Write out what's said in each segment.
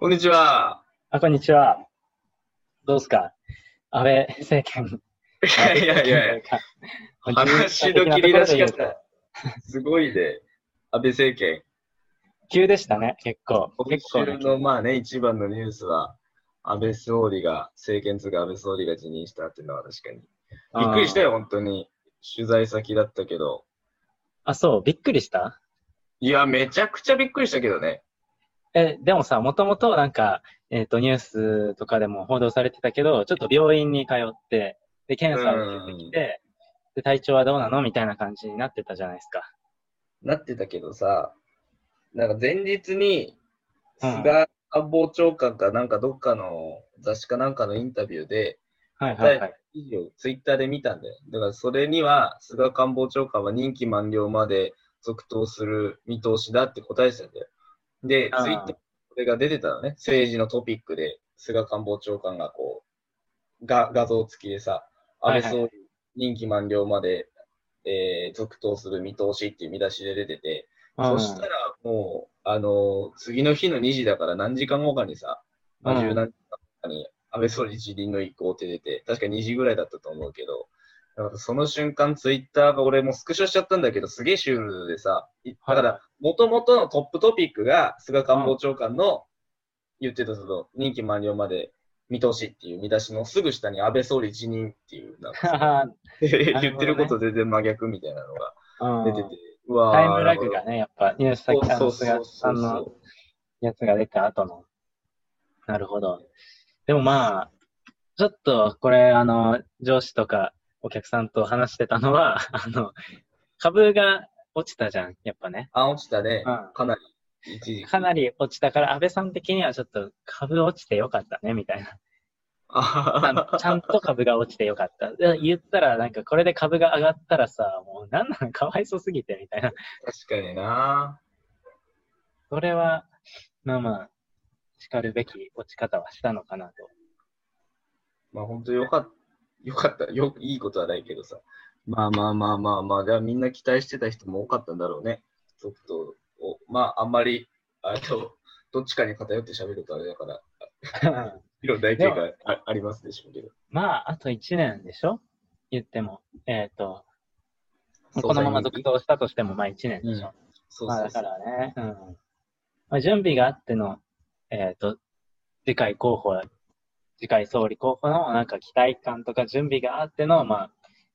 こんにちは。あ、こんにちは。どうすか？安倍政権。いやいやいや話の切り出し方、すごいね。安倍政権。急でしたね、結構。今結構週のまあね、一番のニュースは、安倍総理が、政権通が安倍総理が辞任したっていうのは確かに。びっくりしたよ、本当に。取材先だったけど。あ、そう、びっくりした？いや、めちゃくちゃびっくりしたけどね。え、でもさ、もともとなんか、えっ、と、ニュースとかでも報道されてたけど、ちょっと病院に通って、で、検査を受けてきて、で、体調はどうなのみたいな感じになってたじゃないですか。なってたけどさ、なんか前日に、うん菅官房長官かなんかどっかの雑誌かなんかのインタビューで、はいはいはい。記事をツイッターで見たんだよ。だからそれには、菅官房長官は任期満了まで続投する見通しだって答えてたんだよ。で、ツイッター。これが出てたのね。政治のトピックで、菅官房長官がこう、が画像付きでさ、安倍総理任期満了まで、えー続投する見通しっていう見出しで出てて、そしたらもう、あの次の日の2時だから何時間後かにさ、まあ、うん。十何時間後かに安倍総理辞任の意向って出て、確か2時ぐらいだったと思うけど、だからその瞬間ツイッターが俺もスクショしちゃったんだけど、すげえシュールでさ、いだから、もともとのトップトピックが菅官房長官の言ってたその任期満了まで見通しっていう見出しのすぐ下に安倍総理辞任っていう、なんかは 言ってること全然真逆みたいなのがい出てて、うわータイムラグがね、やっぱ、ニュース先の菅さんのう。やつが出た後の。なるほど。でもまあ、ちょっとこれ、あの、上司とかお客さんと話してたのは、あの、株が落ちたじゃん、やっぱね。あ、落ちたね。うんかなり。かなり落ちたから、安倍さん的にはちょっと株落ちてよかったね、みたいな。ちゃんと株が落ちてよかった。で言ったら、なんかこれで株が上がったらさ、もうなんなのかわいそうすぎて、みたいな。確かにな。それは、まあまあ、叱るべき落ち方はしたのかなと。まあ本当よかった。よかった。よ、いいことはないけどさ。まあまあまあまあまあ、じゃあみんな期待してた人も多かったんだろうね。続投を。まああんまり、あの、どっちかに偏って喋るとあれだから、いろんな意見があありますでしょうけど。まあ、あと1年でしょ？言っても。えっ、と、このまま続投したとしても、まあ1年でしょ？まあだかそうそうそう。らね、うん。まあ、準備があっての、えっ、と、次回候補、次回総理候補のなんか期待感とか準備があっての、まあ、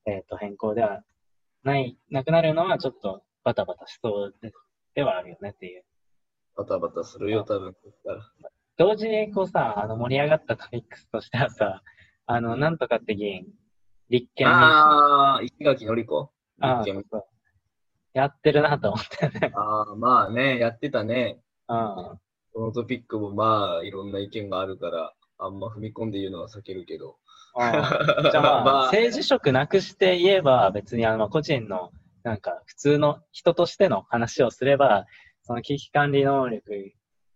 えっ、と、変更ではない、なくなるのはちょっとバタバタしそうでではあるよねっていう。バタバタするよ、多分。同時にこうさ、あの盛り上がったトピックスとしてはさ、あの、なんとかって議員、立憲民主ああ、石垣のり子？ああやってるなと思ってね。ああ、まあね、やってたね。うん。このトピックもまあ、いろんな意見があるから、あんま踏み込んで言うのは避けるけど。じゃあまあ、まあ政治職なくして言えば、別にあの、まあ個人の、なんか、普通の人としての話をすれば、その危機管理能力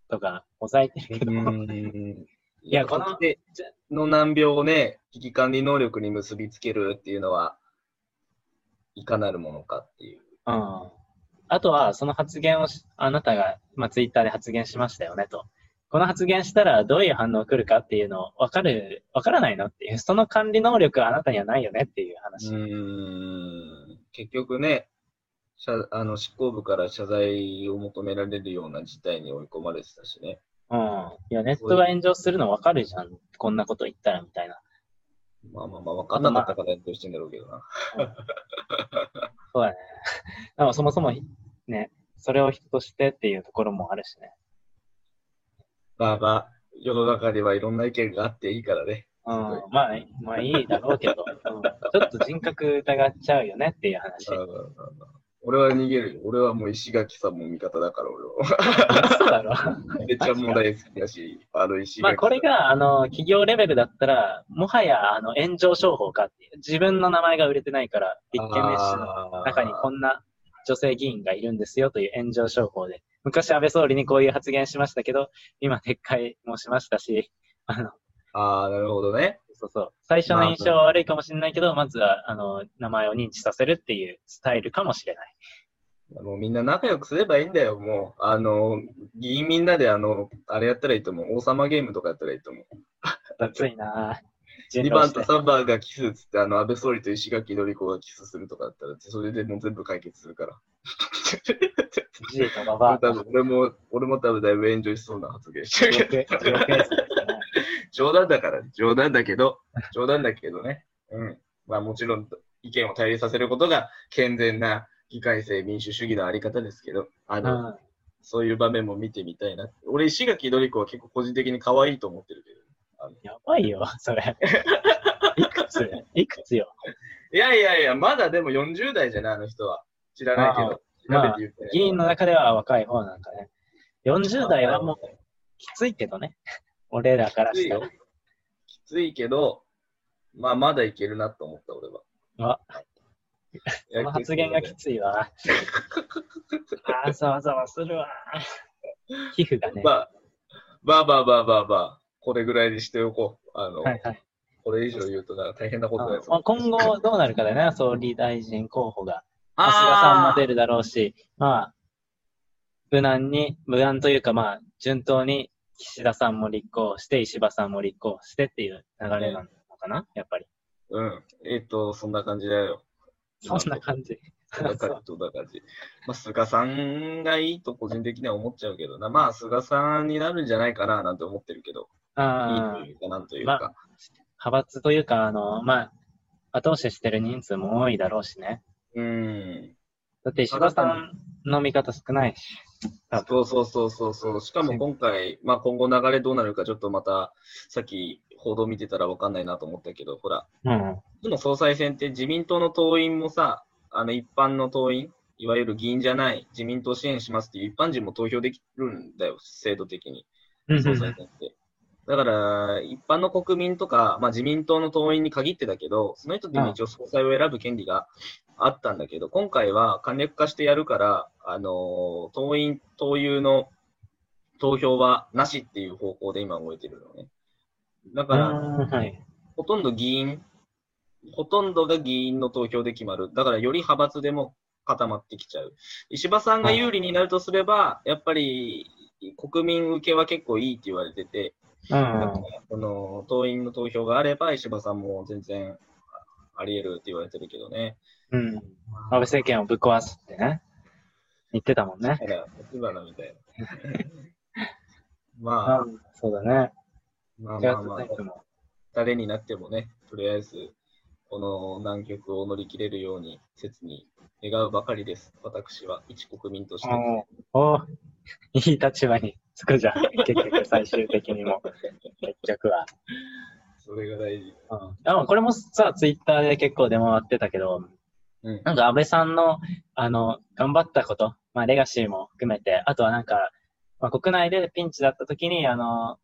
とか抑えてるけど、いいやこのでの難病をね、危機管理能力に結びつけるっていうのは、いかなるものかっていう。うん。あとは、その発言をし、あなたが、まあ、ツイッターで発言しましたよね、と。この発言したらどういう反応来るかっていうのを分かる、分からないのっていう、その管理能力はあなたにはないよねっていうう話。ーん結局ね、謝あの執行部から謝罪を求められるような事態に追い込まれてたしね。うん。いや、ネットが炎上するの分かるじゃん。こんなこと言ったらみたいな。まあまあまあ、分かんなかったから炎上してんだろうけどな。そうだね。でもそもそも、ね、それを人としてっていうところもあるしね。まあまあ、世の中にはいろんな意見があっていいからね。うん。まあ、まあいいだろうけど、うん、ちょっと人格疑っちゃうよねっていう話。俺は逃げるよ。俺はもう石垣さんも味方だから、俺は。そうだろ。めちゃも大好きだし、あの石垣まあこれが、あの、企業レベルだったら、もはや、あの、炎上商法かっていう。自分の名前が売れてないから、立憲民主の中にこんな女性議員がいるんですよという炎上商法で。昔安倍総理にこういう発言しましたけど、今撤回もしましたし、あの、ああ、なるほどね。そうそう。最初の印象は悪いかもしれないけど、まずは、あの、名前を認知させるっていうスタイルかもしれない。もうみんな仲良くすればいいんだよ、もう。あの、議員みんなであの、あれやったらいいと思う。王様ゲームとかやったらいいと思う。熱いなぁ。2番と3番がキスっつって、あの、安倍総理と石垣のり子がキスするとかだったら、それでもう全部解決するから。俺も、俺も多分だいぶエンジョイしそうな発言してるけど。冗談だから、冗談だけど、冗談だけどね。うん。まあもちろん意見を対立させることが健全な議会制民主主義のあり方ですけど、あの、うんそういう場面も見てみたいな。俺、石垣のり子は結構個人的に可愛いと思ってるけど。やばいよ、それ。いくついくつよ？いやいやいや、まだでも40代じゃない、あの人は。知らないけど。まあ議員の中では若い方なんかね。40代はもうきついけどね。俺らからしたらきついけど、まあまだいけるなと思った、俺は。あ、いそやの発言がきついわ。あー、ざわざわするわ。皮膚がね。まあ、まあまあまあまあまあ、これぐらいにしておこう。あの、はいはい。これ以上言うとなんか大変なことですまあ、今後どうなるかだよね、総理大臣候補が。あー菅さんも出るだろうし、まあ、無難に、無難というかまあ、順当に岸田さんも立候補して、石破さんも立候補してっていう流れなのかな、やっぱり。うん。えっ、と、そんな感じだよ。そんな感じ。そんな感じ、そんな感じ。まあ、菅さんがいいと個人的には思っちゃうけどな。まあ、菅さんになるんじゃないかななんて思ってるけど。いいというか、なんというまか。派閥というか、あの、まあ、後押ししてる人数も多いだろうしね。うん。だって石破さんの味方少ないし。そうそうそうそうそう。しかも今回、まあ今後流れどうなるかちょっとまた、さっき報道見てたらわかんないなと思ったけど、ほら、うん。でも総裁選って自民党の党員もさ、あの一般の党員、いわゆる議員じゃない自民党支援しますっていう一般人も投票できるんだよ、制度的に。うん総裁選って。だから、一般の国民とか、まあ自民党の党員に限ってだけど、その人でも一応総裁を選ぶ権利があったんだけど、今回は簡略化してやるから、あのー党員、党友の投票はなしっていう方向で今動いてるのね。だから、うんはい。ほとんど議員、ほとんどが議員の投票で決まる。だからより派閥でも固まってきちゃう。石破さんが有利になるとすれば、やっぱり国民受けは結構いいって言われてて、うん。この党員の投票があれば石破さんも全然あり得るって言われてるけどね。うん。安倍政権をぶっ壊すってね。言ってたもんね。だから、立花みたいな。まあ、そうだね。まあまあまあ。誰になってもね、とりあえず、この難局を乗り切れるように、切に願うばかりです。私は、一国民として。おお いい立場につくじゃん。結局、最終的にも。結局は。それが大事。うん。でもこれもさ、ツイッターで結構出回ってたけど、うん。なんか安倍さんの、あの、頑張ったこと、まあ、レガシーも含めて、あとはなんか、まあ、国内でピンチだった時に、あの、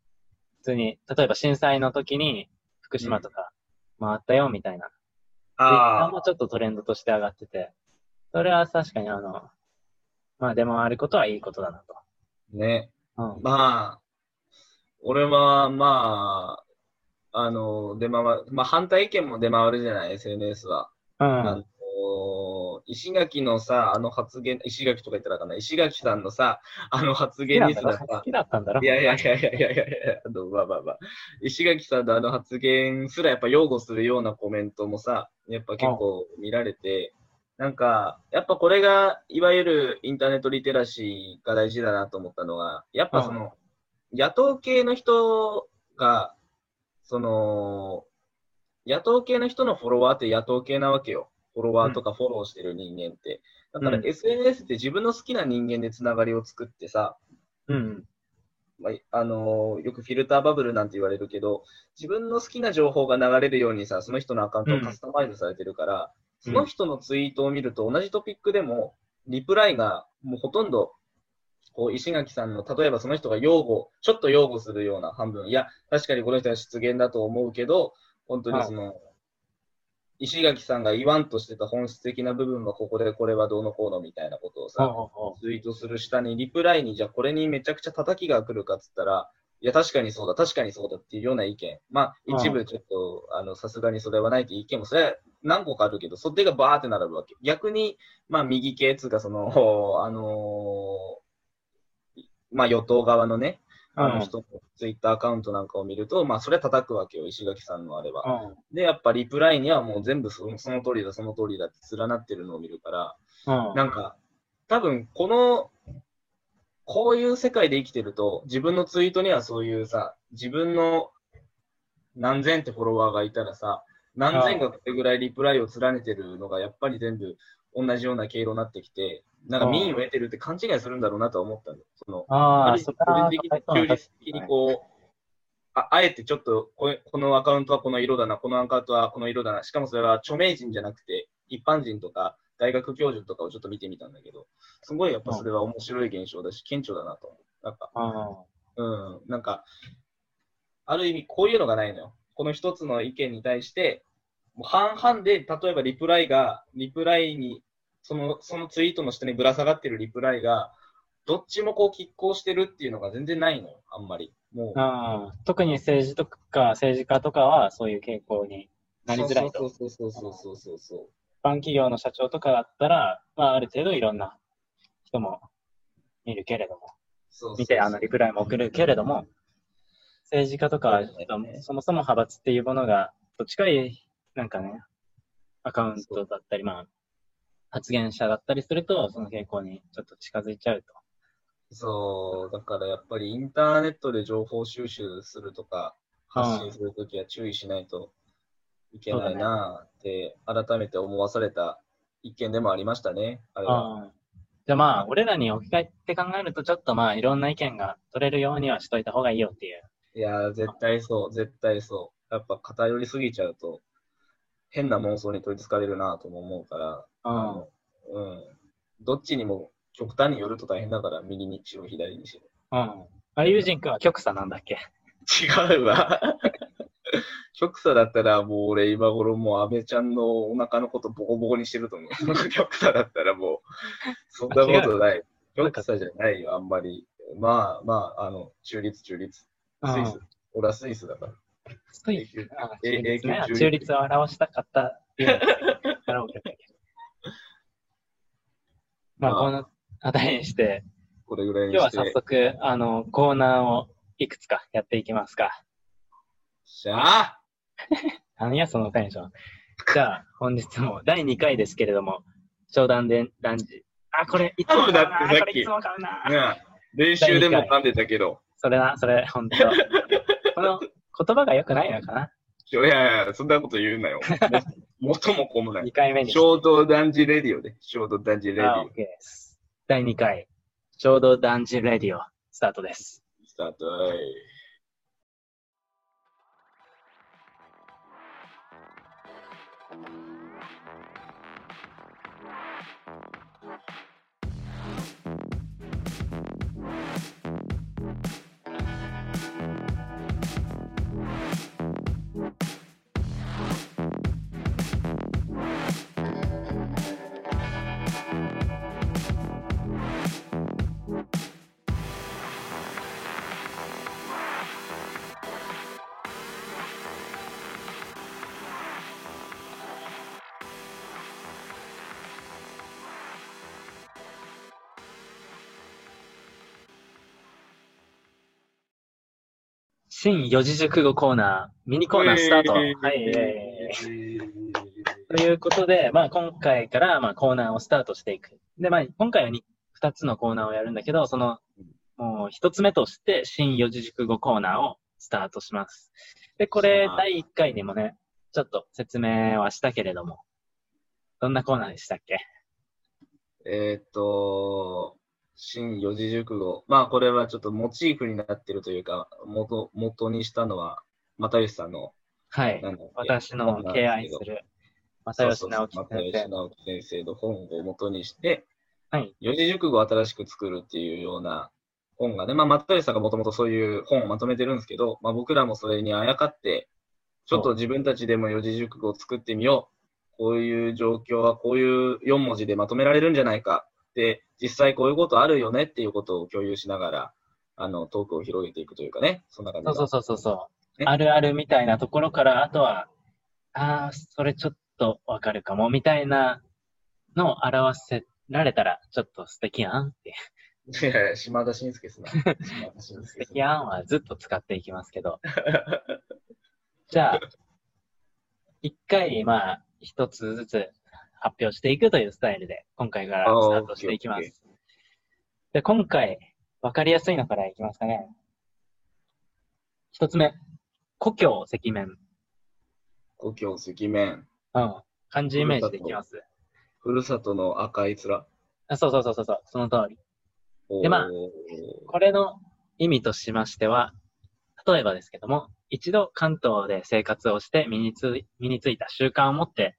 普通に、例えば震災の時に、福島とか回ったよ、みたいな。ツイッターあもちょっとトレンドとして上がってて、それは確かにあの、まあ出回ることはいいことだなと。あ、ね。うん。まあ、俺は、まあ、あの、出回る、まあ反対意見も出回るじゃない、SNS は。うん。石垣のさ、あの発言、石垣とか言ったらあかんない、石垣さんのさ、あの発言にさ、きだったんだろいやいやいやいやいやいやあの、まあまあまあ。石垣さんのあの発言すらやっぱ擁護するようなコメントもさ、やっぱ結構見られて、なんか、やっぱこれが、いわゆるインターネットリテラシーが大事だなと思ったのが、やっぱその、野党系の人が、その、野党系の人のフォロワーって野党系なわけよ。フォロワーとかフォローしてる人間って。だからうん SNS って自分の好きな人間でつながりを作ってさ、うん。まあ、あのーよくフィルターバブルなんて言われるけど、自分の好きな情報が流れるようにさ、その人のアカウントがカスタマイズされてるから、うんその人のツイートを見ると同じトピックでも、リプライがもうほとんど、こう、石垣さんの、例えばその人が擁護、ちょっと擁護するような半分、いや、確かにこの人は失言だと思うけど、本当にその、石垣さんが言わんとしてた本質的な部分はここでこれはどうのこうのみたいなことをさ、ツイートする下にリプライに、じゃあこれにめちゃくちゃ叩きが来るかっつったら、いや、確かにそうだ、確かにそうだっていうような意見。まあ、うん一部ちょっと、あの、さすがにそれはないっていう意見も、それは、何個かあるけど、それがバーって並ぶわけ。逆に、まあ右系っつうか、その、あのーまあ与党側のね、あの人のツイッターアカウントなんかを見ると、まあそれは叩くわけよ、石垣さんのあれは。うん。で、やっぱリプライにはもう全部そのその通りだ、その通りだって連なってるのを見るから、うん。なんか、多分この、こういう世界で生きてると、自分のツイートにはそういうさ、自分の何千ってフォロワーがいたらさ、何千がこれぐらいリプライを連ねてるのがやっぱり全部同じような経路になってきて、なんか民意を得てるって勘違いするんだろうなとは思ったんだよ。その、ああ、る意味それは個人的に中立的にこう、ああえてちょっとこれ、このアカウントはこの色だな、このアカウントはこの色だな、しかもそれは著名人じゃなくて、一般人とか大学教授とかをちょっと見てみたんだけど、すごいやっぱそれは面白い現象だし、顕著だなと。なんか、うん。うん、なんか、ある意味こういうのがないのよ。この一つの意見に対して、もう半々で、例えばリプライが、リプライに、その、そのツイートの下にぶら下がってるリプライが、どっちもこう拮抗してるっていうのが全然ないのよ、あんまり。もう。ああ特に政治とか政治家とかはそういう傾向になりづらいと。そうそうそうそうそうそう。一般企業の社長とかだったら、まあある程度いろんな人も見るけれども、見てあのリプライも送るけれども、政治家とかはそもそも派閥っていうものが、どっちかい、なんかね、アカウントだったり、まあ、発言者だったりすると、その傾向にちょっと近づいちゃうと。そう、だからやっぱりインターネットで情報収集するとか、発信するときは注意しないといけないなって、改めて思わされた一件でもありましたね、あれは。じゃあまあ、俺らに置き換えて考えると、ちょっとまあ、いろんな意見が取れるようにはしといた方がいいよっていう。いやー、絶対そう、絶対そう。やっぱ偏りすぎちゃうと、変な妄想に取りつかれるなとも思うから、あうん。のうん。どっちにも極端によると大変だから、右にしろ、左にしろ。うん。あ、友人君は極左なんだっけ？違うわ。極左だったらもう俺今頃もう安倍ちゃんのお腹のことボコボコにしてると思う。極左だったらもう、そんなことない。極左じゃないよ、あんまり。まあまあ、あの、中立中立。スイス。俺はスイスだから。スイス。あ中永立を表したかった。まあ、まあこのあたりにして、これぐらいに今日はして。早速、あの、コーナーをいくつかやっていきますか。しゃあ 何や、そのテンション。じゃあ、本日も第2回ですけれども、商談でランジ。あ、これ、いつも買うだな。ってさっきこれいつも買うな。ねえ練習でも噛んでたけど。それな、それ、本当 この言葉が良くないのかな？いやいやそんなこと言うなよ。も元も子もない。?2 回目に。衝動男児レディオで。衝動男児レディあ、オ OK。です。第2回、ちょうど男児レディオ、スタートです。スタート。は新四字熟語コーナー、ミニコーナースタート。はい、えーということで、まあ今回からまあコーナーをスタートしていく。で、まあ今回は 2, 2つのコーナーをやるんだけど、その、もう一つ目として新四字熟語コーナーをスタートします。で、これはい第1回にもね、ちょっと説明はしたけれども、どんなコーナーでしたっけ？えーっと、新四字熟語。まあ、これはちょっとモチーフになってるというか、元、元にしたのは、又吉さんの、はい。私の敬愛する、又吉直樹又先生。吉直樹先生の本を元にして、はい。四字熟語を新しく作るっていうような本がね、まあ、又吉さんがもともとそういう本をまとめてるんですけど、まあ、僕らもそれにあやかって、ちょっと自分たちでも四字熟語を作ってみよう。こういう状況はこういう4文字でまとめられるんじゃないか。で、実際こういうことあるよねっていうことを共有しながら、あの、トークを広げていくというかね、そんな感じそうそうそうそうそう。ねあるあるみたいなところから、あとは、ああ、それちょっとわかるかも、みたいなのを表せられたら、ちょっと素敵やんって。いやいや、島田紳介っすな。島田介っす敵やんはずっと使っていきますけど。じゃあ、一回、まあ、一つずつ発表していくというスタイルで、今回からスタートしていきます。で、今回、わかりやすいのからいきますかね。一つ目、故郷赤面。故郷赤面。うん。漢字イメージでいきます。ふるさとの赤い面。あそうそうそうそうそう、その通り。でまあこれの意味としましては、例えばですけども、一度関東で生活をして身につ身についた習慣を持って、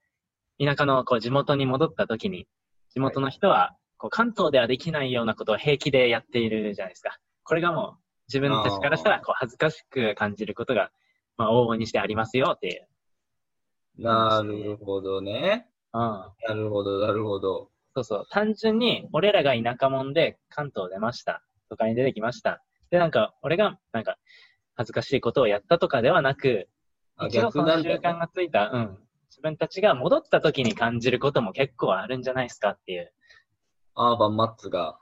田舎のこう地元に戻った時に、地元の人は、こう関東ではできないようなことを平気でやっているじゃないですか。これがもう自分たちからしたらこう恥ずかしく感じることが、まあ往々にしてありますよっていう。なるほどね。うん。なるほど、なるほど。そうそう。単純に、俺らが田舎者で関東出ました。都会に出てきました。で、なんか、俺が、なんか、恥ずかしいことをやったとかではなく、あ一度その習慣がついた、うん。自分たちが戻った時に感じることも結構あるんじゃないですかっていう。アーバンマッツが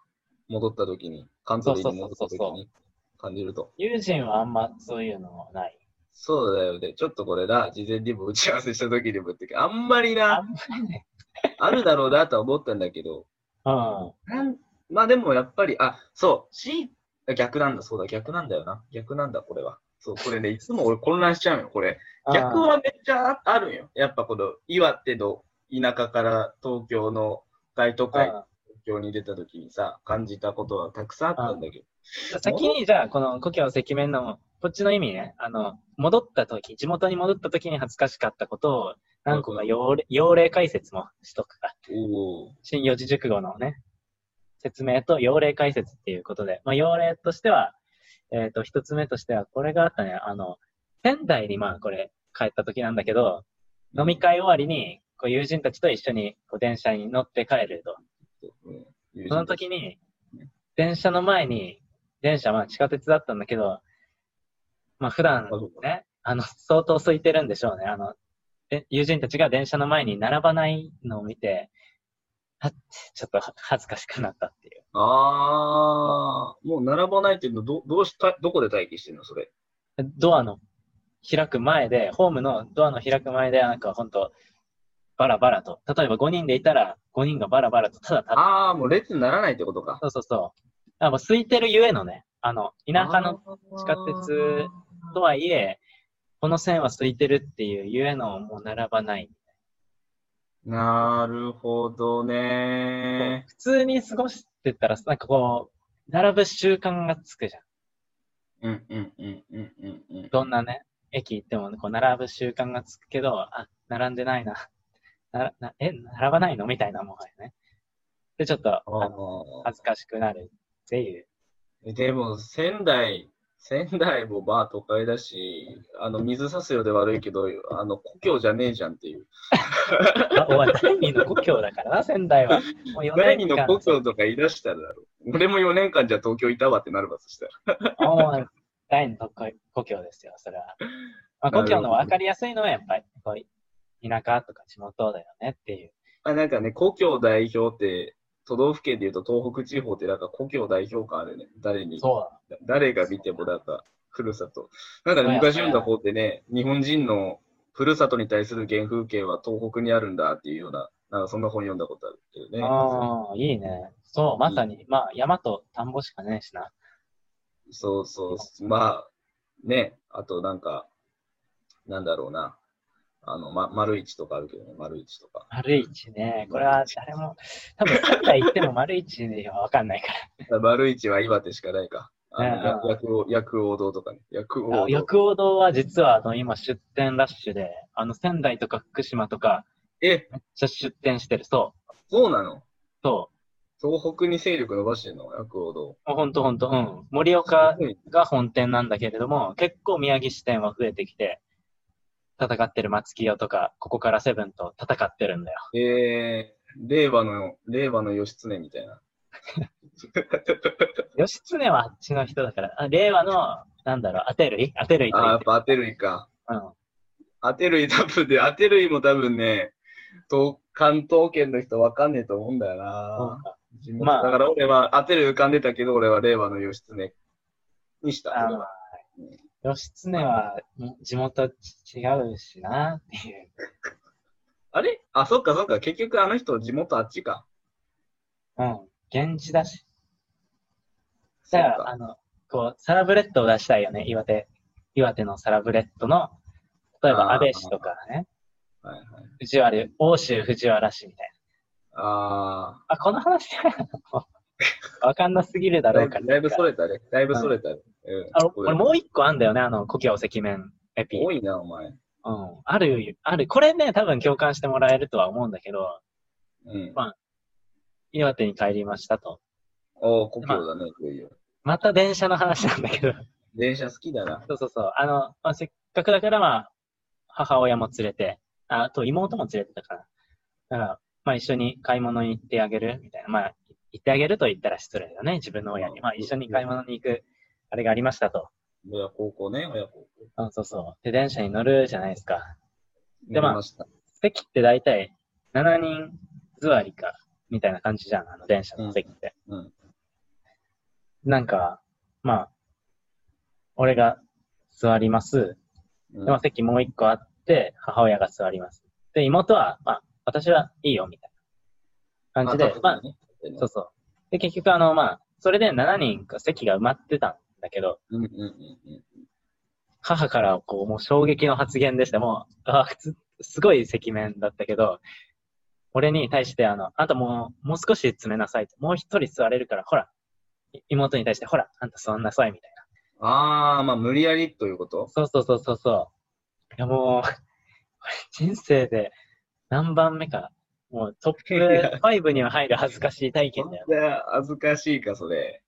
戻った時に、関東に戻った時に感じると。友人はあんまそういうのはない。そうだよね。ちょっとこれな、事前にも打ち合わせした時にも言ってあんまりな、あんまりね。あるだろうなとは思ったんだけど、うん。まあでもやっぱり、あ、そう、C、逆なんだ、そうだ、逆なんだよな。逆なんだ、これは。そう、これね、いつも俺混乱しちゃうよ、これ。逆はめっちゃああるんよ。やっぱこの、岩手の田舎から東京の大都会、東京に出た時にさ、感じたことはたくさんあったんだけど。先に、じゃあ、この故郷赤面の、こっちの意味ね、あの、戻った時、地元に戻った時に恥ずかしかったことを、何個か要例要例解説もしとくか。新四字熟語のね、説明と要例解説っていうことで、まあ、要例としては、えっ、と、一つ目としては、これがあったね、あの、仙台にまあ、これ、帰った時なんだけど、飲み会終わりに、こう、友人たちと一緒に、こう、電車に乗って帰ると。うんその時に、電車の前に、電車、まあ、地下鉄だったんだけど、まあ、普段ね、あの、相当空いてるんでしょうね。あの、え友人たちが電車の前に並ばないのを見て、はっちょっと恥ずかしくなったっていう。あー、もう並ばないっていうの、ど、どうした、どこで待機してんのそれ？ドアの開く前で、ホームのドアの開く前で、なんかほんと、バラバラと。例えば5人でいたら、5人がバラバラと、ただ立って、あー、もう列にならないってことか。そうそうそう。あもう空いてるゆえのね、あの、田舎の地下鉄とはいえ、この線は空いてるっていうゆえのもう並ばない。なるほどね。普通に過ごしてたら、なんかこう、並ぶ習慣がつくじゃん。うんうんうんうんうんうん。どんなね、駅行っても、こう、並ぶ習慣がつくけど、あ、並んでないな。ななえ、並ばないの？みたいなもんはね。で、ちょっと、恥ずかしくなるっていう。ーでも、仙台、仙台もまあ都会だし、あの、水差すようで悪いけど、あの、故郷じゃねえじゃんっていう。あ、お前、第二の故郷だからな、仙台は。もう4第年間二の故郷とか言い出したらだろう。俺も4年間じゃ東京いたわってなるわ、そしたら。もう、第二の故郷ですよ、それは。まあ、故郷の分かりやすいのは、やっぱり、こう、田舎とか地元だよねっていう。あなんかね、故郷代表って、都道府県で言うと東北地方ってなんか故郷代表感あるね。誰に。そう誰が見てもなんか、ふるさと。なんかね、昔読んだ方ってね、日本人のふるさとに対する原風景は東北にあるんだっていうような、なんかそんな本読んだことあるけどね。ああ、いいね。そう、まさに。まあ、山と田んぼしかねえしな。そうそう。まあ、ね、あとなんか、なんだろうな。あの、ま、丸一とかあるけどね、丸一とか。丸一ね。これは誰も、多分仙台行っても丸一ではわかんないか 丸一は岩手しかないか。薬王、堂とかね。薬王堂。薬王堂は実はあの今出店ラッシュで、あの仙台とか福島とかえ、めっちゃ出店してる。そう。そうなの？そ東北に勢力伸ばしてんの？薬王堂。ほんとほんと。うん。盛岡が本店なんだけれども、結構宮城支店は増えてきて、戦ってる松清とか、ここからセブンと戦ってるんだよ。えー、令和の、令和の義経みたいな。義経はあっちの人だから、あ令和の、なんだろう、当てるい？当てるいってやっぱ当てるいか。うん。当てるい多分で、当てるいも多分ね、東関東圏の人わかんねえと思うんだよな。まあだから俺は当てる浮かんでたけど、俺は令和の義経にした。あ義経はん地元違うしなっていう。あれ？あ、そっかそっか。結局あの人地元あっちか。うん。源氏だし。じゃあ、か。あの、こう、サラブレッドを出したいよね。岩手、岩手のサラブレッドの、例えば安倍氏とかね、はいはい。藤原、欧州藤原氏みたいあな。あ、この話 わかんなすぎるだろかいうぶだいぶそれたね。だいぶそれたね。うん。あ俺もう一個あんだよね、あの、故郷赤面エピ。多いな、お前。うん。ある、ある。これね、多分共感してもらえるとは思うんだけど、うん。ま岩手に帰りましたと。おお、故郷だね、いよいよ。また電車の話なんだけど、電車好きだな。そうそうそう。あの、まあ、せっかくだからまあ、母親も連れて、ああと妹も連れてたから。だから、まあ一緒に買い物に行ってあげるみたいな。まあ、行ってあげると言ったら失礼だね、自分の親に。まあ一緒に買い物に行く、あれがありましたと。親孝行ね、親孝行。うん、そうそう。で、電車に乗るじゃないですか。でまあ。席って大体7人座りか、みたいな感じじゃん、あの電車の席って。うん。なんか、まあ、俺が座ります。うんで、まあ、席もう一個あって、母親が座ります。で、妹は、まあ、私はいいよ、みたいな感じで、まあ、そうそう。で、結局、あの、まあ、それで7人か席が埋まってたんだけど、うんうんうんうん。母から、こう、もう衝撃の発言でして、もう、あ普通、すごい赤面だったけど、俺に対して、あの、あんたもう、もう少し詰めなさいと。もう一人座れるから、ほら、い妹に対して、ほら、あんた座んなさい、みたいな。ああ、まあ無理やりということ？そうそうそうそうそう。いやもう、人生で何番目か、もうトップ5には入る恥ずかしい体験だよ。いや、恥ずかしいか、それ。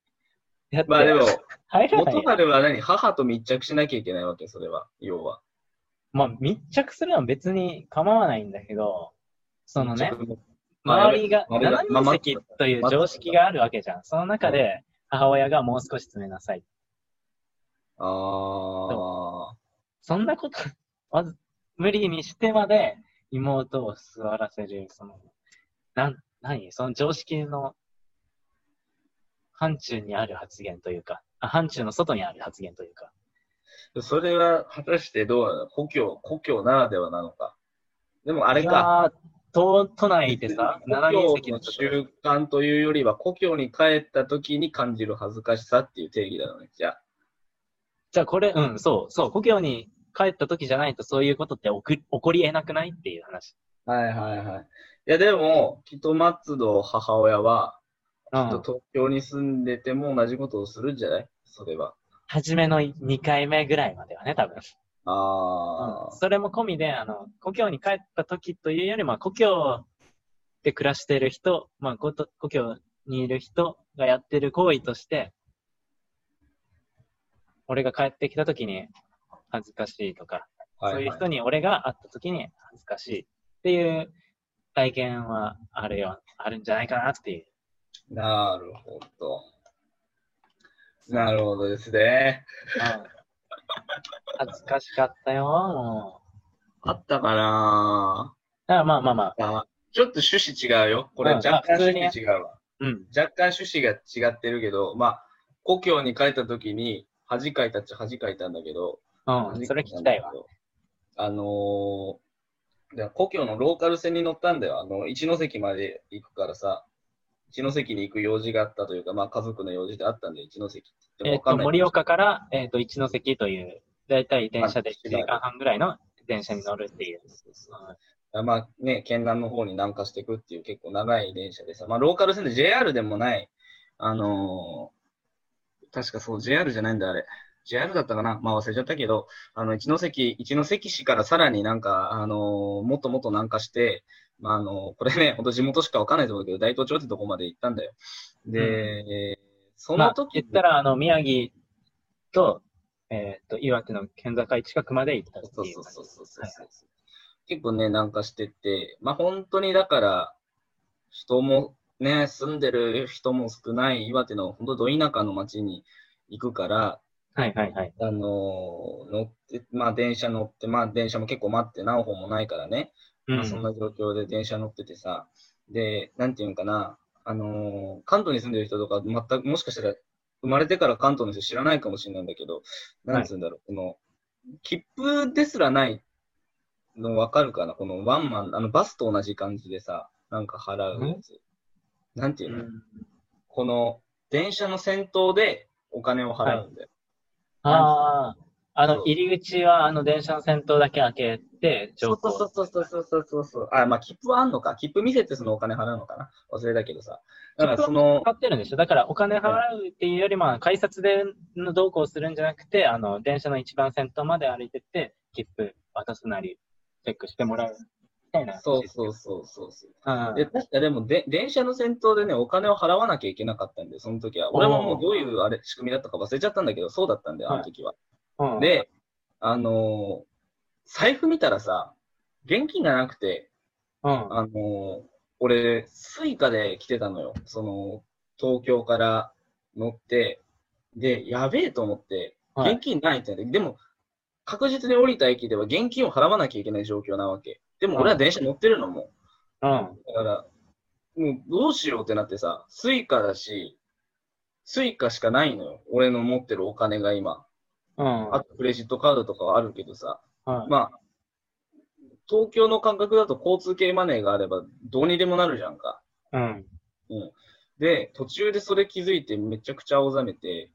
まあでも。元春は何？母と密着しなきゃいけないわけ、それは。要は。まあ密着するのは別に構わないんだけど、そのね、周りが7人席という常識があるわけじゃん。その中で母親がもう少し詰めなさい。ああ。そんなこと、まず、無理にしてまで妹を座らせる、その、なん、何？その常識の範疇にある発言というか、あ範疇の外にある発言というか。それは果たしてどうなの故郷、故郷ならではなのか。でもあれか。都都内でさ、7人故席の習慣というよりは、故郷に帰った時に感じる恥ずかしさっていう定義なのね。じゃあ。じゃあこれ、うん、そう、そう、故郷に帰った時じゃないとそういうことって起こり得なくないっていう話。はいはいはい。いやでも、きっと松戸母親は、東京に住んでても同じことをするんじゃない？それは。初めの2回目ぐらいまではね、多分。ああ、それも込みで、あの、故郷に帰った時というよりも、故郷で暮らしてる人、まあ、故郷にいる人がやってる行為として、俺が帰ってきた時に恥ずかしいとか、はいそういう人に俺が会った時に恥ずかしいっていう体験はあるよ、あるんじゃないかなっていう。なるほど。なるほどですね。うん恥ずかしかったよ、もあったかなう。だからまあまあまあ、あちょっと趣旨違うよ。これうん若干趣旨違うわ。うん。若干趣旨が違ってるけど、まあ、故郷に帰った時に恥かいたっちゃ恥かいたんだけど、うん、それ聞きたいわ。。あのーで故郷のローカル線に乗ったんだよ。あの、一ノ関まで行くからさ、一ノ関に行く用事があったというか、まあ家族の用事であったんで、一ノ関って言えっ、てもわか。盛岡から、えっ、と、一ノ関という、だいたい電車で1まあ時間半ぐらいの電車に乗るっていうまあね、県南の方に南下していくっていう結構長い電車でさ、まあローカル線で JR でもない、あのー確かそう、JR じゃないんだ、あれ。JR だったかな？まあ忘れちゃったけど、あの、一関、一関市からさらになんか、あのーもっともっと南下して、まああのこれね、ほんと地元しかわかんないと思うけど、大東町ってとこまで行ったんだよ。で、そまあ、の時、言ったら、あの、宮城と、えっ、と、岩手の県境近くまで行ったっていうそうそうそうそうそう、はいは結構ね、南下してって、まあ本当にだから、人もね、住んでる人も少ない岩手の本当ど田舎の町に行くから、はいはいはい。あのー乗って、まあ電車乗って、まあ電車も結構待って何本もないからね、まあ、そんな状況で電車乗っててさ、で、なんていうんかな、あのー関東に住んでる人とか、全く、もしかしたら、生まれてから関東の人知らないかもしれないんだけど、なんつうんだろう、この、切符ですらないのわかるかな？このワンマン、あの、バスと同じ感じでさ、なんか払うやつ。なんていうの、この、電車の先頭でお金を払うんだよ。ああ、あの、入り口は、あの、電車の先頭だけ開けて、そうそうそうそうそうそうそう。あ、まあ、切符はあんのか。切符見せてそのお金払うのかな。忘れたけどさ。だからその。ってるんでしょ。だからお金払うっていうより、まあ、改札でのどうこうするんじゃなくて、あの、電車の一番先頭まで歩いてって、切符渡すなり、チェックしてもらうみたいな。そうそうそうそうそう。うん。で、確かでもで、電車の先頭でね、お金を払わなきゃいけなかったんで、その時は。俺ももうどういうあれ、仕組みだったか忘れちゃったんだけど、そうだったんだよ、あの時は。うん、で、あのー財布見たらさ、現金がなくて、うん。あのー俺、 Suicaで来てたのよ。その、東京から乗って、で、やべえと思って、はい現金ないってなって、でも、確実に降りた駅では現金を払わなきゃいけない状況なわけ。でも俺は電車乗ってるのも。うん。だから、もうどうしようってなってさ、 Suicaだし、Suicaしかないのよ。俺の持ってるお金が今。うん。あとクレジットカードとかはあるけどさ。はいまあ、東京の感覚だと交通系マネーがあればどうにでもなるじゃんか。うん。で、途中でそれ気づいてめちゃくちゃ青ざめて、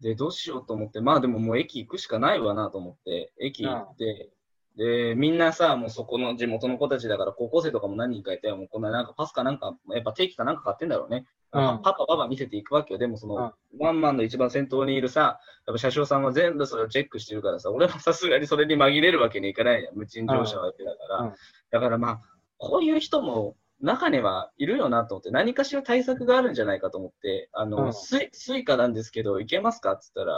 で、どうしようと思って、まあでももう駅行くしかないわなと思って、駅行って、で、みんなさ、もうそこの地元の子たちだから、高校生とかも何人かいて、もうこんななんかパスかなんか、やっぱ定期かなんか買ってんだろうね。うんパパパパ見せていくわけよ。でもその、うんワンマンの一番先頭にいるさ、やっぱ車掌さんは全部それをチェックしてるからさ、俺もさすがにそれに紛れるわけにいかないじゃん。無賃乗車わけだから。うんだからまあ、こういう人も中にはいるよなと思って、何かしら対策があるんじゃないかと思って、あの、うんスイスイカなんですけど、いけますかって言った